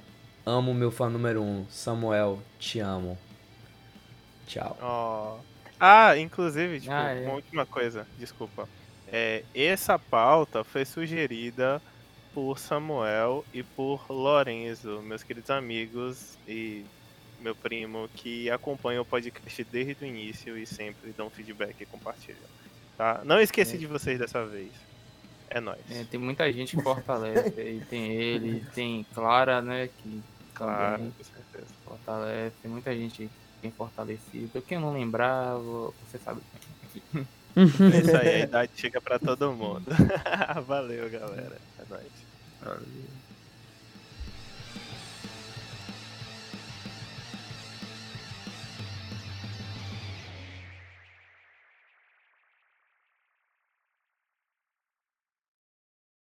amo meu fã número um, Samuel. Te amo. Tchau. Oh. Ah, inclusive, tipo, Ah, é. uma última coisa, desculpa. É, essa pauta foi sugerida por Samuel e por Lorenzo, meus queridos amigos e meu primo que acompanham o podcast desde o início e sempre dão feedback e compartilham. Tá? Não esqueci de vocês dessa vez. É nóis. É, tem muita gente que fortalece aí. Tem ele, tem Clara, né? Que claro, também com certeza. fortalece. Tem muita gente que tem fortalecido. Quem não lembrava, você sabe. É isso aí, a idade chega pra todo mundo. Valeu, galera. É nóis. Valeu.